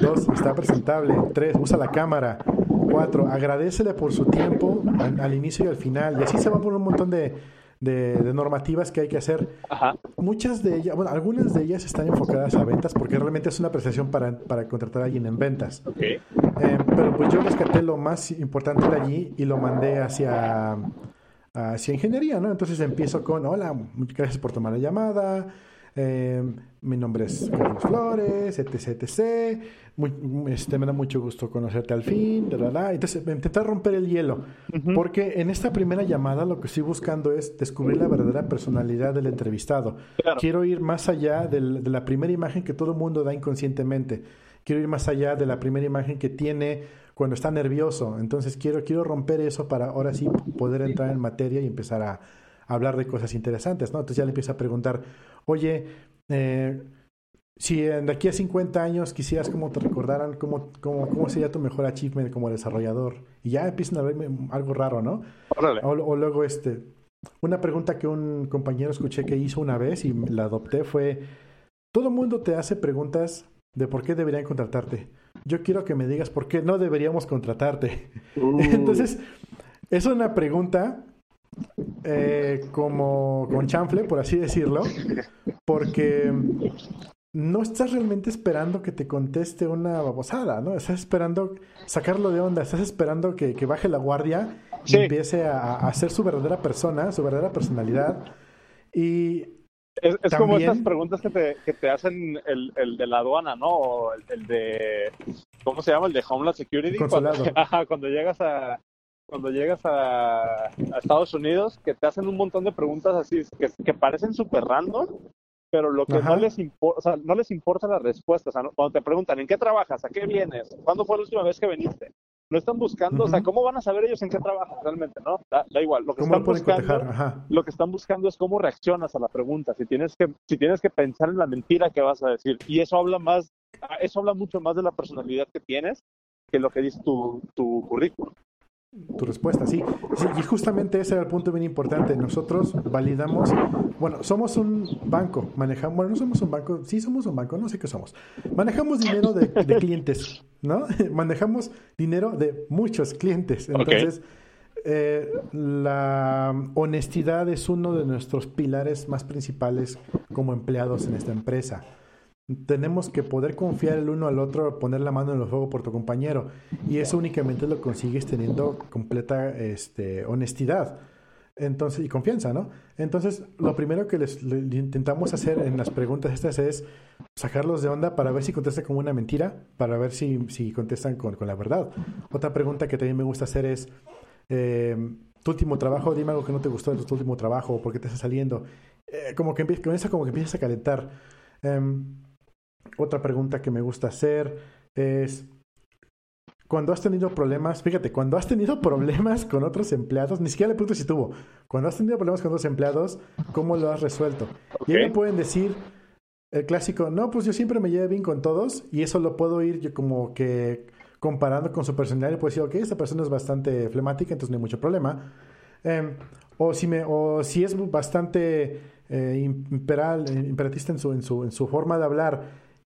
Dos, está presentable. Tres, usa la cámara. Cuatro, agradecele por su tiempo al, inicio y al final. Y así se va por un montón de, normativas que hay que hacer. Muchas de ellas, bueno, algunas de ellas están enfocadas a ventas porque realmente es una prestación para, contratar a alguien en ventas. Eh, pero pues yo rescaté lo más importante de allí y lo mandé hacia, hacia ingeniería, ¿no? Entonces empiezo con, hola, gracias por tomar la llamada. Eh, mi nombre es Carlos Flores, etc, etc. este, me da mucho gusto conocerte al fin. Entonces, intentar romper el hielo. Porque en esta primera llamada lo que estoy buscando es descubrir la verdadera personalidad del entrevistado. Quiero ir más allá de la primera imagen que todo el mundo da inconscientemente. Quiero ir más allá de la primera imagen que tiene cuando está nervioso. Entonces, quiero, quiero romper eso para ahora sí poder entrar en materia y empezar a hablar de cosas interesantes, ¿no? Entonces ya le empieza a preguntar, oye, eh, si de aquí a 50 años quisieras como te recordaran, ¿cómo, cómo, sería tu mejor achievement como desarrollador? Y ya empiezan a verme algo raro, ¿no? O, luego, este, una pregunta que un compañero escuché que hizo una vez y la adopté fue, todo el mundo te hace preguntas de por qué deberían contratarte. Yo quiero que me digas por qué no deberíamos contratarte. Uh. Entonces, es una pregunta eh, como con chanfle, por así decirlo, porque no estás realmente esperando que te conteste una babosada, ¿no? Estás esperando sacarlo de onda, estás esperando que, baje la guardia y empiece a, a, ser su verdadera persona, su verdadera personalidad. Y es, como esas preguntas que te, que te hacen el, el, de la aduana, ¿no? O el, de, ¿cómo se llama? El de Homeland Security. Cuando, cuando llegas a, cuando llegas a, Estados Unidos, que te hacen un montón de preguntas así, que, que parecen súper random, pero lo que no les, importa, o sea, no les importa la respuesta. O sea, cuando te preguntan, ¿en qué trabajas? ¿A qué vienes? ¿Cuándo fue la última vez que viniste? No están buscando, o sea, ¿cómo van a saber ellos en qué trabajas realmente, no? Da, igual. Lo que, están buscando, lo que están buscando es cómo reaccionas a la pregunta. Si tienes que, si tienes que pensar en la mentira que vas a decir. Y eso habla más, eso habla mucho más de la personalidad que tienes que lo que dice tu, tu currículum. Tu respuesta, sí. Y justamente ese era el punto bien importante. Nosotros validamos, bueno, somos un banco, manejamos, bueno, no somos un banco, sí somos un banco, no sé qué somos. Manejamos dinero de, clientes, ¿no? manejamos dinero de muchos clientes. Entonces, eh, la honestidad es uno de nuestros pilares más principales como empleados en esta empresa tenemos que poder confiar el uno al otro, poner la mano en el fuego por tu compañero. Y eso únicamente lo consigues teniendo completa este, honestidad. Entonces, y confianza, ¿no? Entonces, lo primero que les, intentamos hacer en las preguntas estas es sacarlos de onda para ver si contestan como una mentira, para ver si, si contestan con, con la verdad. Otra pregunta que también me gusta hacer es, eh, tu último trabajo, dime algo que no te gustó de tu último trabajo, o por qué te está saliendo. Eh, como que con eso como que empiezas a calentar. Em, otra pregunta que me gusta hacer es, cuando has tenido problemas, fíjate, cuando has tenido problemas con otros empleados, ni siquiera le pregunto si tuvo, cuando has tenido problemas con otros empleados, ¿cómo lo has resuelto? Y ahí me pueden decir el clásico, no, pues yo siempre me llevo bien con todos y eso lo puedo ir yo como que comparando con su personalidad y puedo decir, ok, esta persona es bastante flemática, entonces no hay mucho problema. Em, o, si me, o si es bastante eh, imperal, imperatista en su, en, su, en su forma de hablar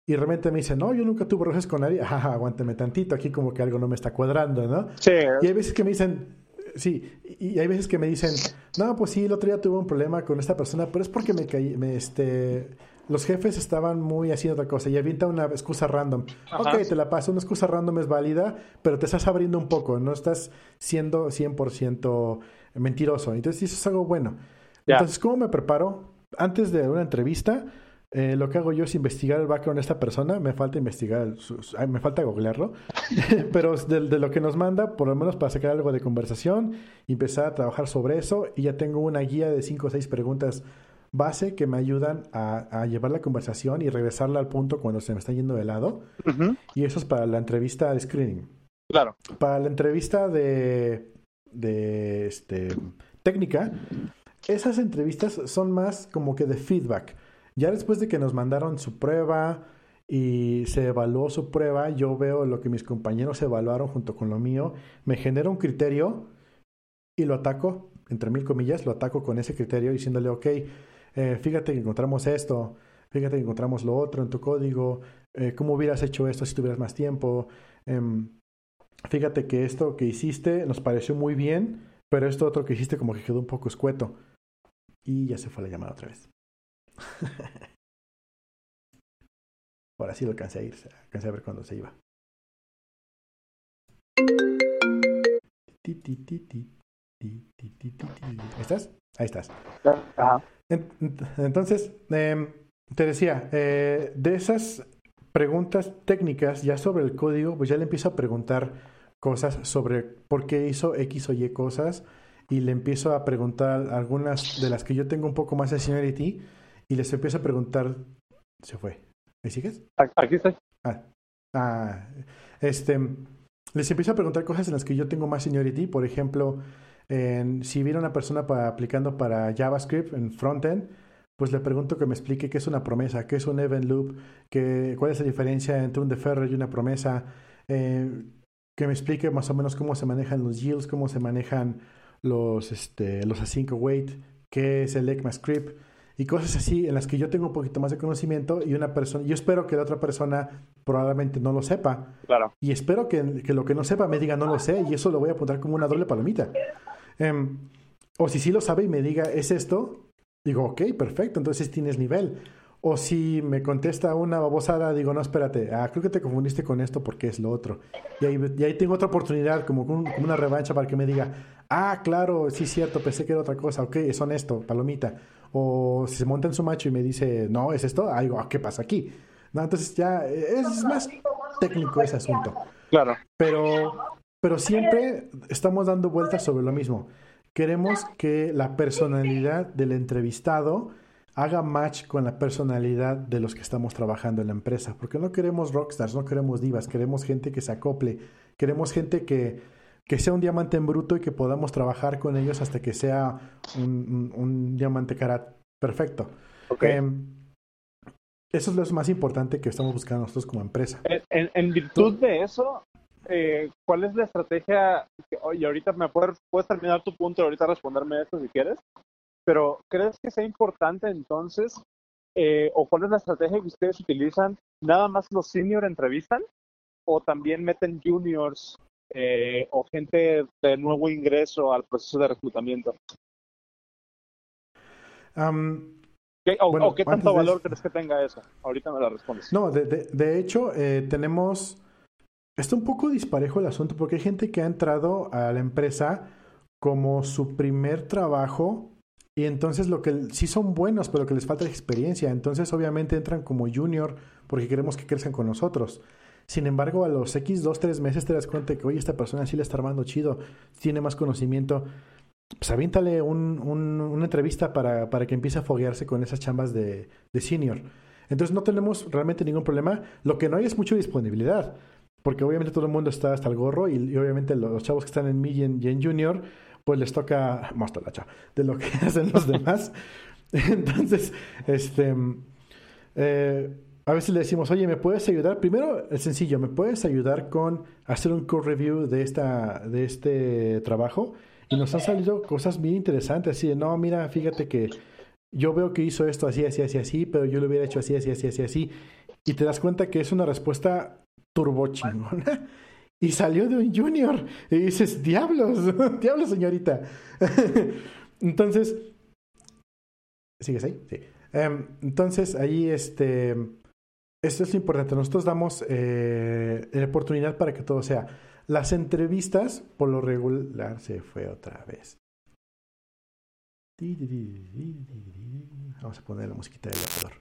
y realmente me dice, no, yo nunca tuve roces con nadie, ajá, aguántame tantito, aquí como que algo no me está cuadrando, ¿no? Sí. Y hay veces que me dicen, sí, y hay veces que me dicen, no, pues sí, el otro día tuve un problema con esta persona, pero es porque me caí, me, este, los jefes estaban muy haciendo otra cosa y avienta una excusa random. Ok, te la paso, una excusa random es válida, pero te estás abriendo un poco, no estás siendo 100% mentiroso. Entonces, eso es algo bueno. Entonces, ¿cómo me preparo? Antes de una entrevista, eh, lo que hago yo es investigar el background de esta persona. Me falta investigar, me falta googlearlo. Pero de, lo que nos manda, por lo menos para sacar algo de conversación, empezar a trabajar sobre eso. Y ya tengo una guía de cinco o seis preguntas base que me ayudan a, llevar la conversación y regresarla al punto cuando se me está yendo de lado. Y eso es para la entrevista de screening. Claro. Para la entrevista de, de este, técnica, esas entrevistas son más como que de feedback. Ya después de que nos mandaron su prueba y se evaluó su prueba, yo veo lo que mis compañeros evaluaron junto con lo mío, me genera un criterio y lo ataco, entre mil comillas, lo ataco con ese criterio diciéndole, ok, eh, fíjate que encontramos esto, fíjate que encontramos lo otro en tu código, eh, cómo hubieras hecho esto si tuvieras más tiempo, em, fíjate que esto que hiciste nos pareció muy bien, pero esto otro que hiciste como que quedó un poco escueto. Y ya se fue la llamada otra vez. Ahora sí lo alcancé a ir, alcancé a ver cuándo se iba. ¿Estás? Ahí estás. Entonces, em, te decía, eh, de esas preguntas técnicas ya sobre el código, pues ya le empiezo a preguntar cosas sobre por qué hizo X o Y cosas y le empiezo a preguntar algunas de las que yo tengo un poco más de seniority y les empiezo a preguntar, se fue, ¿me sigues? Aquí estoy. Ah, ah, este, les empiezo a preguntar cosas en las que yo tengo más seniority, por ejemplo, en, si viene una persona para, aplicando para JavaScript en frontend, pues le pregunto que me explique qué es una promesa, qué es un event loop, que, cuál es la diferencia entre un deferrer y una promesa, eh, que me explique más o menos cómo se manejan los yields, cómo se manejan los, este, los async await, qué es el ECMAScript y cosas así en las que yo tengo un poquito más de conocimiento y una persona, yo espero que la otra persona probablemente no lo sepa. Claro. Y espero que, que lo que no sepa me diga no lo sé y eso lo voy a apuntar como una doble palomita. Em, o si sí lo sabe y me diga es esto, digo, ok, perfecto, entonces tienes nivel. O si me contesta una babosada, digo, no, espérate, ah, creo que te confundiste con esto porque es lo otro. Y ahí, y ahí tengo otra oportunidad, como, como, una revancha para que me diga, ah, claro, sí, cierto, pensé que era otra cosa, ok, es honesto, palomita. O si se monta en su macho y me dice, no, es esto, ah, digo, ¿qué pasa aquí? No, entonces ya es más técnico ese asunto. Claro. Pero, pero siempre estamos dando vueltas sobre lo mismo. Queremos que la personalidad del entrevistado haga match con la personalidad de los que estamos trabajando en la empresa. Porque no queremos rockstars, no queremos divas, queremos gente que se acople, queremos gente que, que sea un diamante en bruto y que podamos trabajar con ellos hasta que sea un, un, diamante cara perfecto. Em, eso es lo más importante que estamos buscando nosotros como empresa. En, en virtud de eso, eh, ¿cuál es la estrategia? Y ahorita me puedes, puedes terminar tu punto y ahorita responderme esto si quieres. Pero ¿crees que sea importante entonces, eh, o cuál es la estrategia que ustedes utilizan? ¿Nada más los senior entrevistan? ¿O también meten juniors eh, o gente de nuevo ingreso al proceso de reclutamiento? o, qué tanto valor crees que tenga eso? Ahorita me lo respondes. No, de, de, de hecho, eh, tenemos... Está un poco disparejo el asunto porque hay gente que ha entrado a la empresa como su primer trabajo y entonces lo que sí son buenos, pero que les falta experiencia. Entonces obviamente entran como junior porque queremos que crezcan con nosotros. Sin embargo, a los X, 2, 3 meses te das cuenta que, oye, esta persona sí le está armando chido, tiene más conocimiento. Pues avíntale un, una entrevista para, para, que empiece a foguearse con esas chambas de, de senior. Entonces no tenemos realmente ningún problema. Lo que no hay es mucha disponibilidad. Porque obviamente todo el mundo está hasta el gorro y, obviamente los, chavos que están en mid y en junior pues les toca mostolacha de lo que hacen los demás. Entonces, este, eh, a veces le decimos, oye, ¿me puedes ayudar? Primero, es sencillo, ¿me puedes ayudar con hacer un code review de, esta, de este trabajo? Y nos han salido cosas bien interesantes, así de, no, mira, fíjate que yo veo que hizo esto así, así, así, así, pero yo lo hubiera hecho así, así, así, así, así. Y te das cuenta que es una respuesta turbo chingona y salió de un junior. Y dices, diablos, diablos, señorita. entonces, ¿sigues ahí? Sí. Em, entonces, ahí, este, esto es lo importante. Nosotros damos eh, la oportunidad para que todo sea. Las entrevistas, por lo regular, se fue otra vez. Vamos a poner la musiquita del vapor.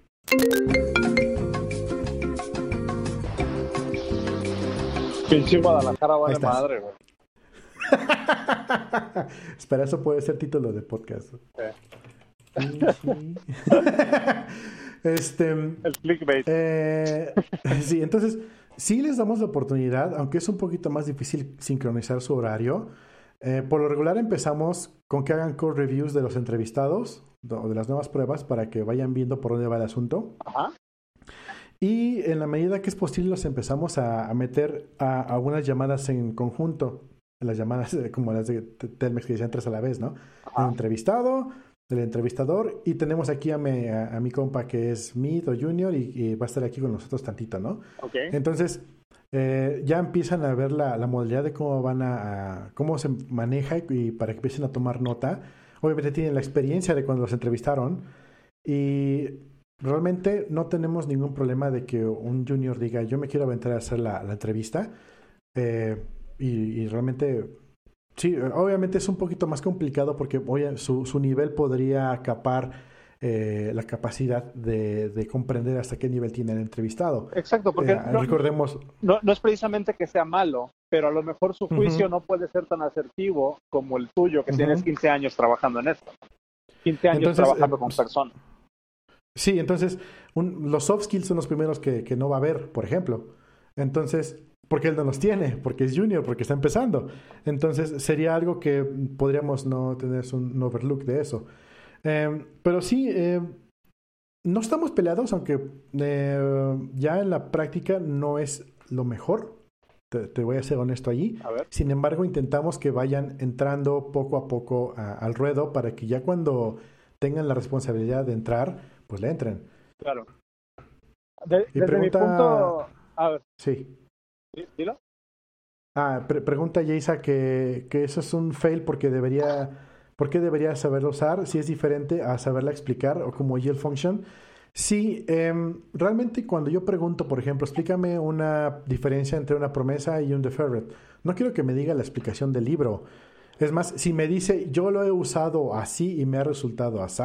Pinche Guadalajara vale madre, güey. Espera, eso puede ser título de podcast. este. El clickbait. Eh, sí, entonces, sí les damos la oportunidad, aunque es un poquito más difícil sincronizar su horario. Eh, por lo regular empezamos con que hagan core reviews de los entrevistados o de las nuevas pruebas para que vayan viendo por dónde va el asunto. Ajá. Y en la medida que es posible los empezamos a, meter a, algunas llamadas en conjunto, las llamadas como las de Telmex que decían tres a la vez, ¿no? El entrevistado, el entrevistador y tenemos aquí a mi, a, mi compa que es Mid o Junior y, va a estar aquí con nosotros tantito, ¿no? Okay. Entonces, eh, ya empiezan a ver la, la, modalidad de cómo van a, cómo se maneja y, para que empiecen a tomar nota. Obviamente tienen la experiencia de cuando los entrevistaron y realmente no tenemos ningún problema de que un junior diga yo me quiero aventar a hacer la, entrevista eh, y, realmente sí obviamente es un poquito más complicado porque su, su nivel podría acapar eh, la capacidad de, comprender hasta qué nivel tiene el entrevistado. Exacto, porque eh, no, recordemos... No, es precisamente que sea malo, pero a lo mejor su juicio no puede ser tan asertivo como el tuyo, que tienes 15 años trabajando en esto. 15 años trabajando con personas. Sí, entonces los soft skills son los primeros que, no va a haber, por ejemplo. Entonces, porque él no los tiene, porque es junior, porque está empezando. Entonces, sería algo que podríamos no tener un, overlook de eso. Em, pero sí, em, no estamos peleados, aunque eh, ya en la práctica no es lo mejor. Te, voy a ser honesto allí. Sin embargo, intentamos que vayan entrando poco a poco al ruedo para que ya cuando tengan la responsabilidad de entrar, pues le entren. Claro. y desde pregunta... mi punto... A ver. Sí. ¿Dilo? Ah, pregunta Jaisa que, que eso es un fail porque debería... ¿Por qué debería saberlo usar si es diferente a saberla explicar o como yield function? Sí, em, realmente cuando yo pregunto, por ejemplo, explícame una diferencia entre una promesa y un deferred, no quiero que me diga la explicación del libro. Es más, si me dice yo lo he usado así y me ha resultado así,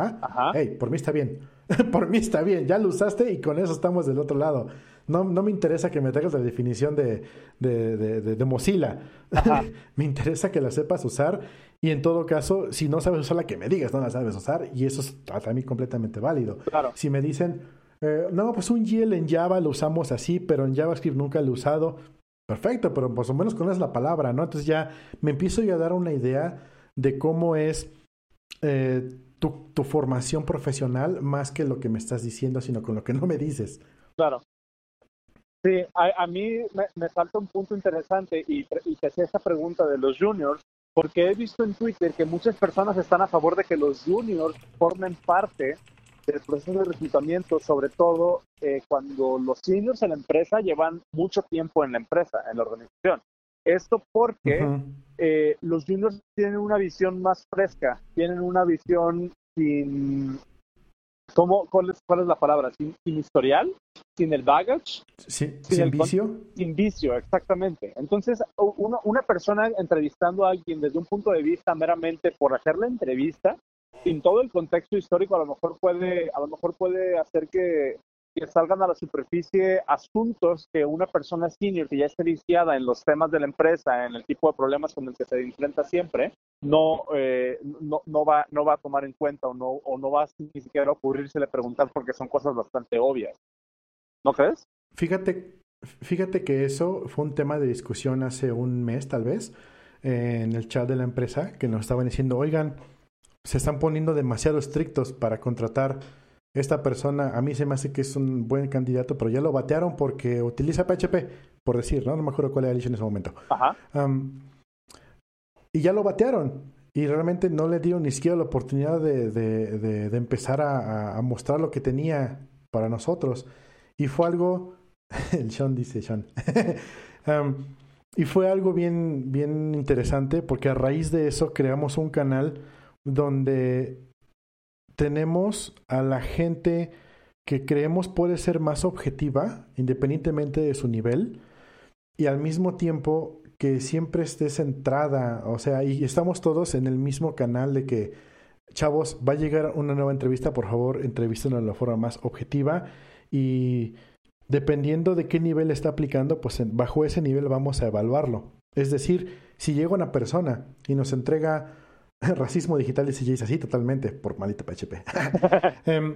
hey, por mí está bien. por mí está bien, ya lo usaste y con eso estamos del otro lado. No, no me interesa que me traigas la definición de, de, de, Mozilla. me interesa que la sepas usar y en todo caso, si no sabes usarla, que me digas, no la sabes usar y eso es para mí completamente válido. Si me dicen, eh, no, pues un YEL en Java lo usamos así, pero en JavaScript nunca lo he usado. Perfecto, pero por lo menos conoces la palabra, ¿no? Entonces ya me empiezo yo a dar una idea de cómo es eh, tu, tu, formación profesional más que lo que me estás diciendo, sino con lo que no me dices. Claro. Sí, a, a mí me, me, falta un punto interesante y, y te hacía esta pregunta de los juniors, porque he visto en Twitter que muchas personas están a favor de que los juniors formen parte del proceso de reclutamiento, sobre todo eh, cuando los seniors en la empresa llevan mucho tiempo en la empresa, en la organización. Esto porque eh, los juniors tienen una visión más fresca, tienen una visión sin... ¿cómo, cuál, es, ¿Cuál es la palabra? Sin, historial, sin el baggage. sin, el, vicio. Sin vicio, exactamente. Entonces, una, una persona entrevistando a alguien desde un punto de vista meramente por hacer la entrevista, sin todo el contexto histórico, a lo mejor puede, a lo mejor puede hacer que que salgan a la superficie asuntos que una persona senior que ya esté viciada en los temas de la empresa, en el tipo de problemas con el que se enfrenta siempre, no, eh, no, no, va, no va a tomar en cuenta o no, o no va ni siquiera a ocurrírsele preguntar porque son cosas bastante obvias. ¿No crees? Fíjate, fíjate que eso fue un tema de discusión hace un mes tal vez en el chat de la empresa que nos estaban diciendo, oigan, se están poniendo demasiado estrictos para contratar esta persona a mí se me hace que es un buen candidato, pero ya lo batearon porque utiliza PHP, por decir, ¿no? No me acuerdo cuál era el en ese momento. Ajá. y ya lo batearon. Y realmente no le dieron ni siquiera la oportunidad de, de, empezar a, mostrar lo que tenía para nosotros. Y fue algo. el Sean dice Sean. y fue algo bien, bien interesante porque a raíz de eso creamos un canal donde tenemos a la gente que creemos puede ser más objetiva, independientemente de su nivel, y al mismo tiempo que siempre esté centrada, o sea, y estamos todos en el mismo canal de que, chavos, va a llegar una nueva entrevista, por favor, entrevístenos de la forma más objetiva y dependiendo de qué nivel está aplicando, pues bajo ese nivel vamos a evaluarlo. Es decir, si llega una persona y nos entrega Racismo digital, dice Jace, así totalmente, por malito PHP. Em,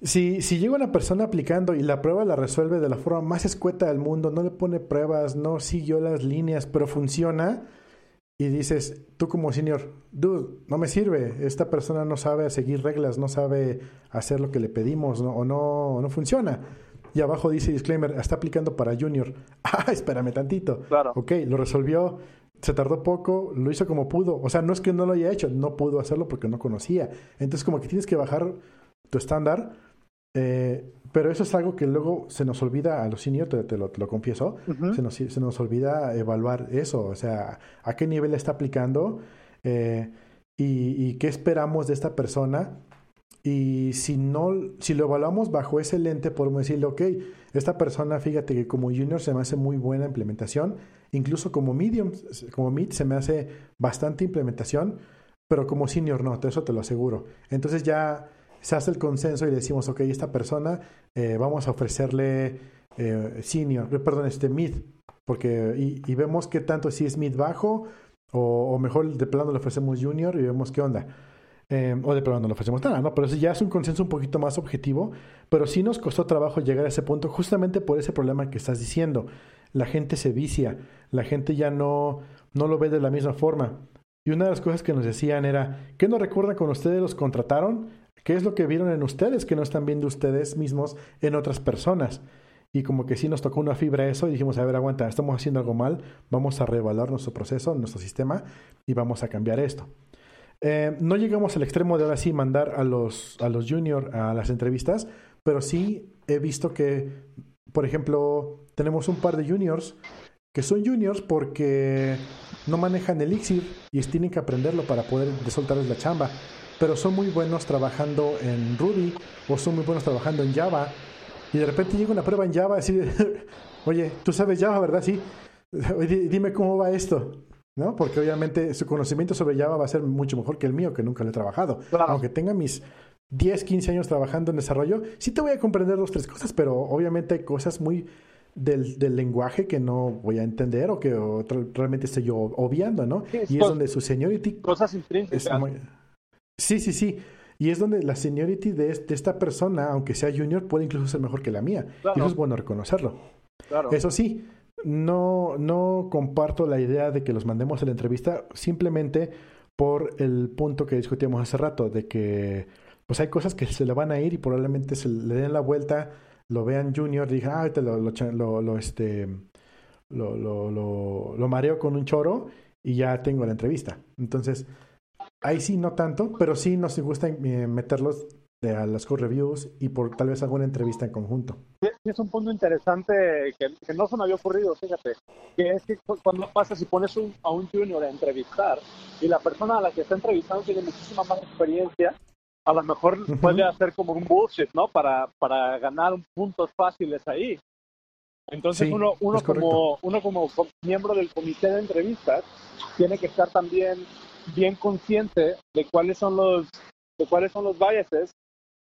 si, si llega una persona aplicando y la prueba la resuelve de la forma más escueta del mundo, no le pone pruebas, no siguió las líneas, pero funciona, y dices, tú como senior, dude, no me sirve, esta persona no sabe seguir reglas, no sabe hacer lo que le pedimos o no, no funciona. Y abajo dice disclaimer, está aplicando para junior. Ah, espérame tantito. Claro. Ok, lo resolvió, se tardó poco, lo hizo como pudo. O sea, no es que no lo haya hecho, no pudo hacerlo porque no conocía. Entonces como que tienes que bajar tu estándar. Eh, pero eso es algo que luego se nos olvida a los seniors, te, lo, confieso, se, nos, se, nos, olvida evaluar eso, o sea, a qué nivel está aplicando eh, y, qué esperamos de esta persona. Y si no, si lo evaluamos bajo ese lente, podemos decirle, ok, esta persona, fíjate que como junior se me hace muy buena implementación, incluso como medium, como mid se me hace bastante implementación, pero como senior no, eso te lo aseguro. Entonces ya se hace el consenso y decimos, ok, esta persona eh, vamos a ofrecerle eh, senior, eh, perdón, este mid, porque y, vemos qué tanto si es mid bajo o, mejor de plano le ofrecemos junior y vemos qué onda. O de plano no le ofrecemos nada, ¿no? Pero eso ya es un consenso un poquito más objetivo, pero sí nos costó trabajo llegar a ese punto justamente por ese problema que estás diciendo. La gente se vicia, la gente ya no, no lo ve de la misma forma. Y una de las cosas que nos decían era, ¿qué no recuerdan cuando ustedes los contrataron? ¿Qué es lo que vieron en ustedes que no están viendo ustedes mismos en otras personas? Y como que sí nos tocó una fibra eso y dijimos, a ver, aguanta, estamos haciendo algo mal, vamos a reevaluar nuestro proceso, nuestro sistema y vamos a cambiar esto. Eh, no llegamos al extremo de ahora sí mandar a los, a los a las entrevistas, pero sí he visto que, por ejemplo, tenemos un par de juniors que son juniors porque no manejan Elixir y tienen que aprenderlo para poder soltarles la chamba pero son muy buenos trabajando en Ruby o son muy buenos trabajando en Java. Y de repente llega una prueba en Java y oye, tú sabes Java, ¿verdad? Sí. Dime cómo va esto. ¿No? Porque obviamente su conocimiento sobre Java va a ser mucho mejor que el mío, que nunca lo he trabajado. Aunque tenga mis 10, 15 años trabajando en desarrollo, sí te voy a comprender dos, tres cosas, pero obviamente hay cosas muy del, del lenguaje que no voy a entender o que realmente estoy yo obviando, ¿no? y es donde su seniority... Cosas intrínsecas. Sí, sí, sí. Y es donde la seniority de, esta persona, aunque sea junior, puede incluso ser mejor que la mía. Y eso es bueno reconocerlo. Eso sí, no, no comparto la idea de que los mandemos a la entrevista simplemente por el punto que discutíamos hace rato, de que pues hay cosas que se le van a ir y probablemente se le den la vuelta, lo vean junior digan, ah, te lo, lo, lo, este, lo, lo, lo, lo mareo con un choro y ya tengo la entrevista. Entonces, Ahí sí, no tanto, pero sí nos gusta eh, meterlos a las core reviews y por tal vez alguna entrevista en conjunto. Sí, es un punto interesante que, no se me había ocurrido, fíjate, que es que cuando pasa si pones a un junior a entrevistar y la persona a la que está entrevistando tiene muchísima más experiencia, a lo mejor puede hacer como un bullshit, ¿no? Para, para ganar puntos fáciles ahí. Entonces uno, uno, como, uno como miembro del comité de entrevistas tiene que estar también bien consciente de cuáles son los, de cuáles son los biases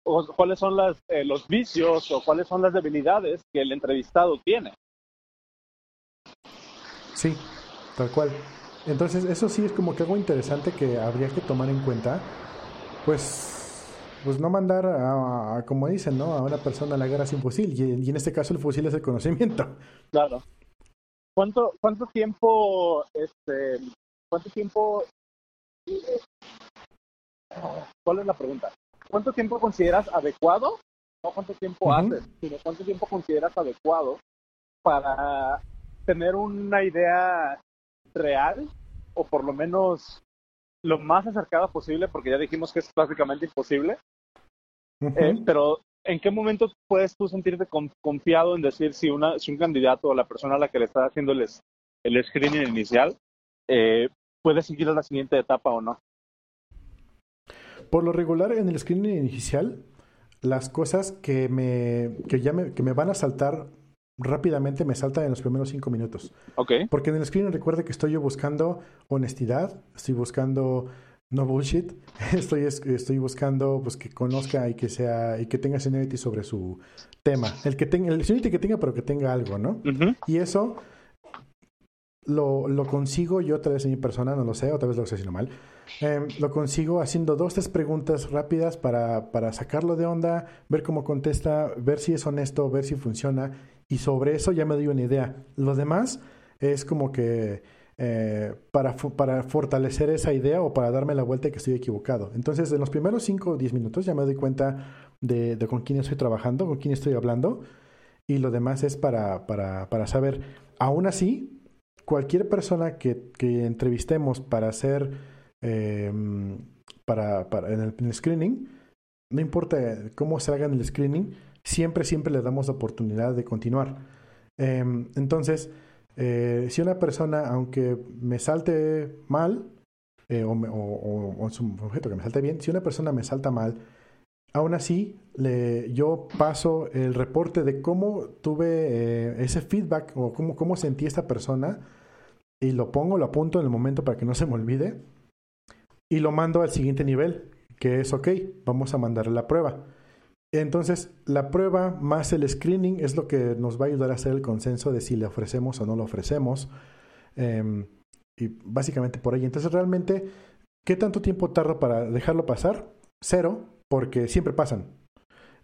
o cuáles son las, eh, los vicios o cuáles son las debilidades que el entrevistado tiene. Sí, tal cual. Entonces, eso sí es como que algo interesante que habría que tomar en cuenta. Pues, pues no mandar a, como dicen, ¿no? A una persona a la guerra sin fusil. Y, y, en este caso el fusil es el conocimiento. Claro. ¿Cuánto, cuánto tiempo, este, cuánto tiempo ¿Cuál es la pregunta? ¿Cuánto tiempo consideras adecuado? No cuánto tiempo haces, sino cuánto tiempo consideras adecuado para tener una idea real o por lo menos lo más acercada posible, porque ya dijimos que es prácticamente imposible. Eh, pero ¿en qué momento puedes tú sentirte confiado en decir si, una, si un candidato o la persona a la que le está haciendo el, el screening inicial eh, puede seguir a la siguiente etapa o no. Por lo regular, en el screening inicial, las cosas que me, que ya me, que me van a saltar rápidamente me saltan en los primeros cinco minutos. Ok. Porque en el screening recuerde que estoy yo buscando honestidad, estoy buscando no bullshit, estoy, estoy buscando pues que conozca y que sea y que tenga seniority sobre su tema. El que tenga, el seniority que tenga, pero que tenga algo, ¿no? Y eso lo, lo, consigo yo, tal vez en mi persona, no lo sé, otra vez lo estoy haciendo mal. Em, lo consigo haciendo dos, tres preguntas rápidas para, para sacarlo de onda, ver cómo contesta, ver si es honesto, ver si funciona. Y sobre eso ya me doy una idea. Lo demás es como que eh, para, para fortalecer esa idea o para darme la vuelta que estoy equivocado. Entonces, en los primeros 5 o 10 minutos ya me doy cuenta de, con quién estoy trabajando, con quién estoy hablando, y lo demás es para, para, para saber. Aún así, cualquier persona que, que entrevistemos para hacer, em, para, en, el, screening, no importa cómo se haga en el screening, siempre, siempre le damos la oportunidad de continuar. Em, entonces, eh, si una persona, aunque me salte mal, eh, o, o, es un objeto que me salte bien, si una persona me salta mal, aún así le, yo paso el reporte de cómo tuve eh, ese feedback o cómo, cómo sentí esta persona y lo pongo, lo apunto en el momento para que no se me olvide y lo mando al siguiente nivel, que es ok, vamos a mandarle la prueba. Entonces, la prueba más el screening es lo que nos va a ayudar a hacer el consenso de si le ofrecemos o no lo ofrecemos. Em, y básicamente por ahí. Entonces, realmente, ¿qué tanto tiempo tardo para dejarlo pasar? Cero, porque siempre pasan.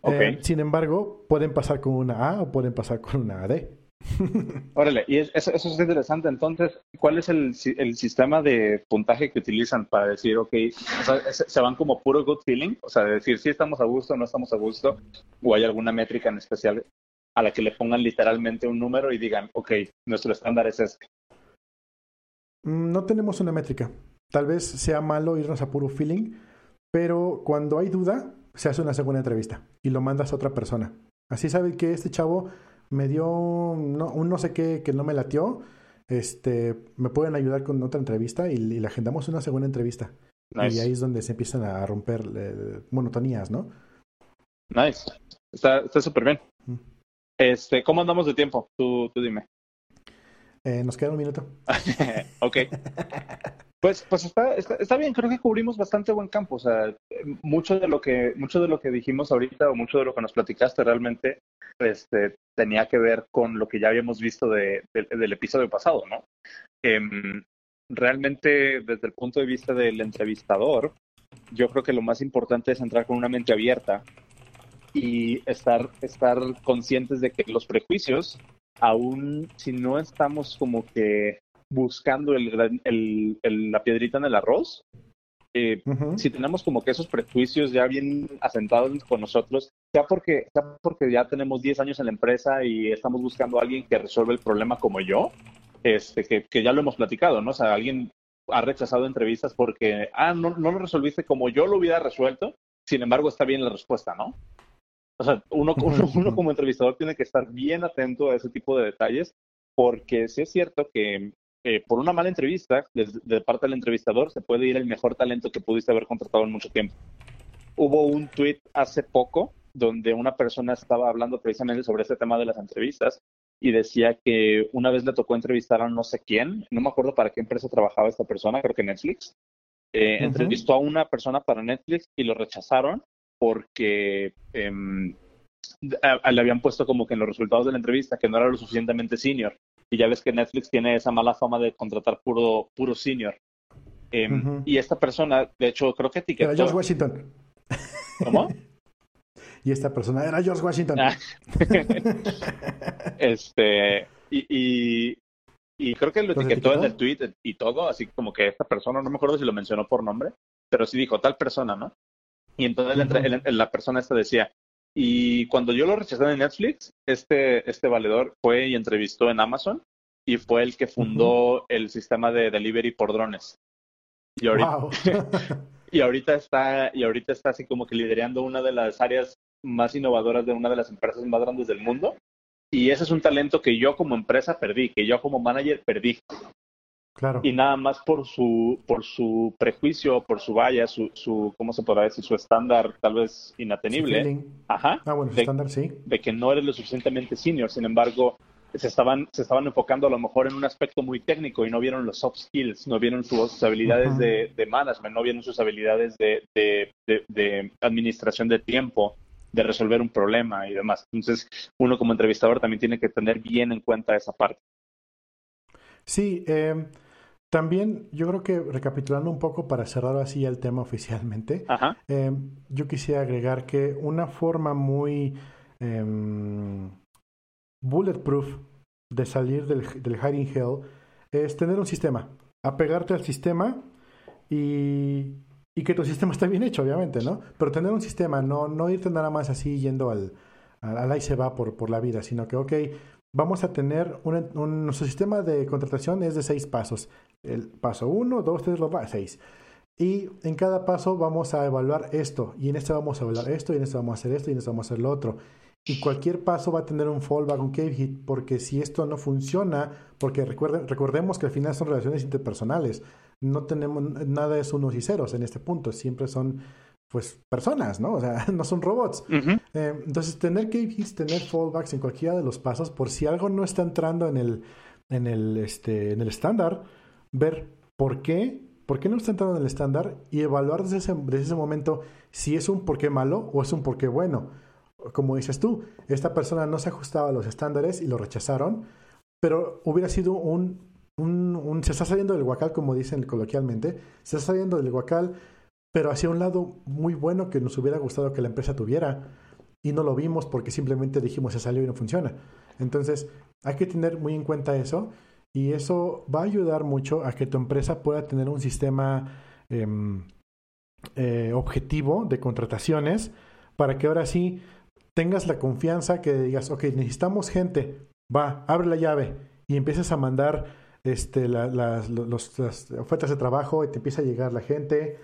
Eh, sin embargo, pueden pasar con una A o pueden pasar con una AD. Órale, y eso, es interesante. Entonces, ¿cuál es el, sistema de puntaje que utilizan para decir, ok, se van como puro good feeling? O sea, decir si estamos a gusto o no estamos a gusto, o hay alguna métrica en especial a la que le pongan literalmente un número y digan, ok, nuestro estándar es este. Mm, no tenemos una métrica. Tal vez sea malo irnos a puro feeling, pero cuando hay duda, se hace una segunda entrevista y lo mandas a otra persona. Así sabe que este chavo me dio un no sé qué que no me latió, este, me pueden ayudar con otra entrevista y, le agendamos una segunda entrevista. Y ahí es donde se empiezan a romper eh, monotonías, ¿no? Nice. Está súper bien. Este, ¿Cómo andamos de tiempo? Tú, tú dime. Eh, nos queda un minuto. ok. Pues, pues está, está, bien, creo que cubrimos bastante buen campo. O sea, mucho de lo que, mucho de lo que dijimos ahorita o mucho de lo que nos platicaste realmente este, tenía que ver con lo que ya habíamos visto de, del episodio pasado, ¿no? Em, realmente, desde el punto de vista del entrevistador, yo creo que lo más importante es entrar con una mente abierta y estar, estar conscientes de que los prejuicios, aún si no estamos como que buscando el, el, la piedrita en el arroz, eh, si tenemos como que esos prejuicios ya bien asentados con nosotros, sea porque, ya tenemos 10 años en la empresa y estamos buscando a alguien que resuelva el problema como yo, este, que, que ya lo hemos platicado, ¿no? O sea, alguien ha rechazado entrevistas porque, ah, no, no lo resolviste como yo lo hubiera resuelto, sin embargo está bien la respuesta, ¿no? O sea, uno, uno, como entrevistador tiene que estar bien atento a ese tipo de detalles porque sí es cierto que eh, por una mala entrevista de, parte del entrevistador se puede ir el mejor talento que pudiste haber contratado en mucho tiempo. Hubo un tweet hace poco donde una persona estaba hablando precisamente sobre este tema de las entrevistas y decía que una vez le tocó entrevistar a no sé quién, no me acuerdo para qué empresa trabajaba esta persona, creo que Netflix. Eh, entrevistó a una persona para Netflix y lo rechazaron porque em, le habían puesto como que en los resultados de la entrevista que no era lo suficientemente senior. Y ya ves que Netflix tiene esa mala fama de contratar puro, puro senior. Em, y esta persona, de hecho, creo que etiquetó... Era George Washington. ¿Cómo? y esta persona era George Washington. Ah. este, y, y, creo que lo etiquetó en el tweet y todo, así como que esta persona, no me acuerdo si lo mencionó por nombre, pero sí dijo tal persona, ¿no? Y entonces la persona esta decía, y cuando yo lo rechacé en Netflix, este, este valedor fue y entrevistó en Amazon y fue el que fundó el sistema de delivery por drones. Y ahorita, y ahorita está, y ahorita está así como que liderando una de las áreas más innovadoras de una de las empresas más grandes del mundo. Y ese es un talento que yo como empresa perdí, que yo como manager perdí. Y nada más por su, por su prejuicio, por su valla, su, su, ¿cómo se podrá decir? Su estándar tal vez inatenible. Ajá. Ah, bueno, de, estándar, sí. De que no eres lo suficientemente senior. Sin embargo, se estaban, se estaban enfocando a lo mejor en un aspecto muy técnico y no vieron los soft skills, no vieron sus habilidades de, de, management, no vieron sus habilidades de, de, de, administración de tiempo, de resolver un problema y demás. Entonces, uno como entrevistador también tiene que tener bien en cuenta esa parte. Sí, eh, también yo creo que recapitulando un poco para cerrar así el tema oficialmente, eh, yo quisiera agregar que una forma muy em, bulletproof de salir del, del hiding hell es tener un sistema, apegarte al sistema y, y que tu sistema esté bien hecho, obviamente, ¿no? Pero tener un sistema, no, no irte nada más así yendo al, al, ahí se va por, por la vida, sino que, ok, vamos a tener un, nuestro sistema de contratación es de seis pasos. El paso uno, dos, tres, seis. Y en cada paso vamos a evaluar esto, y en este vamos a evaluar esto, y en este vamos a hacer esto, y en este vamos a hacer lo otro. Y cualquier paso va a tener un fallback, un cave hit, porque si esto no funciona, porque recuerden, recordemos que al final son relaciones interpersonales, no tenemos, nada es unos y ceros en este punto, siempre son pues personas, ¿no? O sea, no son robots. Eh, entonces, tener hits, tener fallbacks en cualquiera de los pasos, por si algo no está entrando en el, en el, este, en el estándar, ver por qué ¿Por qué no está entrando en el estándar? Y evaluar desde ese, desde ese momento si es un porqué malo o es un porqué bueno. Como dices tú, esta persona no se ajustaba a los estándares y lo rechazaron, pero hubiera sido un, un, se está saliendo del guacal, como dicen coloquialmente, se está saliendo del guacal, pero hacia un lado muy bueno que nos hubiera gustado que la empresa tuviera y no lo vimos porque simplemente dijimos se salió y no funciona. Entonces, hay que tener muy en cuenta eso y eso va a ayudar mucho a que tu empresa pueda tener un sistema em, eh, objetivo de contrataciones para que ahora sí tengas la confianza que digas, ok, necesitamos gente, va, abre la llave y empieces a mandar este, las ofertas de trabajo y te empieza a llegar la gente.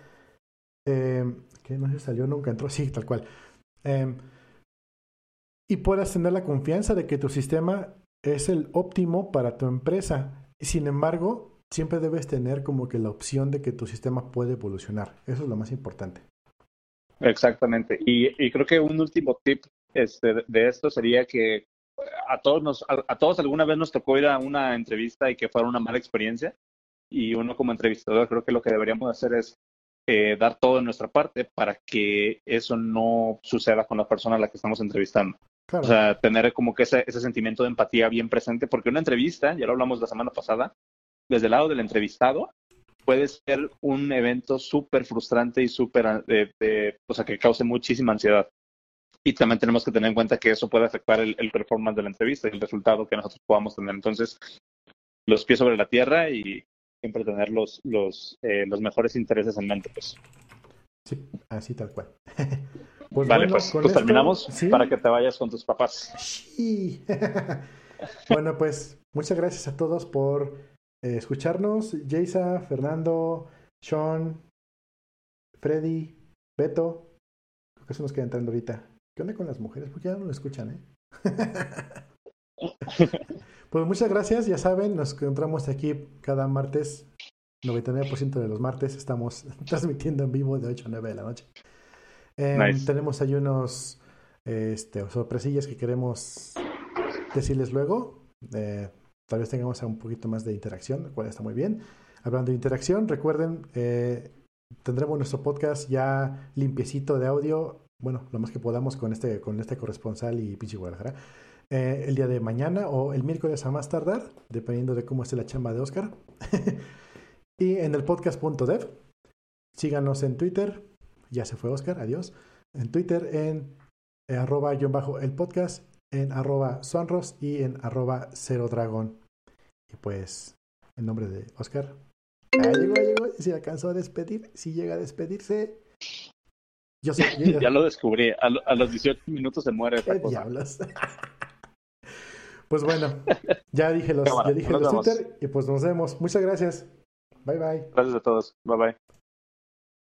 Que no se salió, nunca entró, sí, tal cual. Em, y puedas tener la confianza de que tu sistema es el óptimo para tu empresa. Sin embargo, siempre debes tener como que la opción de que tu sistema puede evolucionar. Eso es lo más importante. Exactamente. Y, creo que un último tip este, de esto sería que a todos, nos, a, todos alguna vez nos tocó ir a una entrevista y que fuera una mala experiencia. Y uno como entrevistador creo que lo que deberíamos hacer es eh, dar todo de nuestra parte para que eso no suceda con la persona a la que estamos entrevistando. O sea, tener como que ese, ese sentimiento de empatía bien presente, porque una entrevista, ya lo hablamos la semana pasada, desde el lado del entrevistado, puede ser un evento súper frustrante y súper, eh, o sea, que cause muchísima ansiedad. Y también tenemos que tener en cuenta que eso puede afectar el, performance de la entrevista y el resultado que nosotros podamos tener. Entonces, los pies sobre la tierra y siempre tener los, los, eh, los mejores intereses en mente. Pues. Sí, así tal cual. Pues vale, pues, pues terminamos para que te vayas con tus papás. Sí. bueno, pues muchas gracias a todos por eh, escucharnos. Jaisa, Fernando, Sean, Freddy, Beto. Creo que eso nos queda entrando ahorita. ¿Qué onda con las mujeres? Porque ya no lo escuchan, ¿eh? pues muchas gracias. Ya saben, nos encontramos aquí cada martes. 99% de los martes estamos transmitiendo en vivo de 8 a 9 de la noche. Em, tenemos ahí unos este, sorpresillas que queremos decirles luego. Eh, tal vez tengamos un poquito más de interacción, lo cual está muy bien. Hablando de interacción, recuerden, eh, tendremos nuestro podcast ya limpiecito de audio, bueno, lo más que podamos con este, con este corresponsal y pinche Guadalajara, eh, el día de mañana o el miércoles a más tardar, dependiendo de cómo esté la chamba de Oscar. y en el podcast.dev, síganos en Twitter, ya se fue Oscar, adiós. En Twitter en eh, arroba guion bajo el podcast, en arroba sonros y en arroba cero dragón. Y pues, en nombre de Oscar. Ah, llegó, llegó. Si alcanzó a despedir, si llega a despedirse. Yo sé. ya lo descubrí. A, los 18 minutos se muere. ¿Qué diablos? pues bueno, ya dije los, ya dije los Twitter y pues nos vemos. Muchas gracias. Bye bye. Gracias a todos. Bye bye.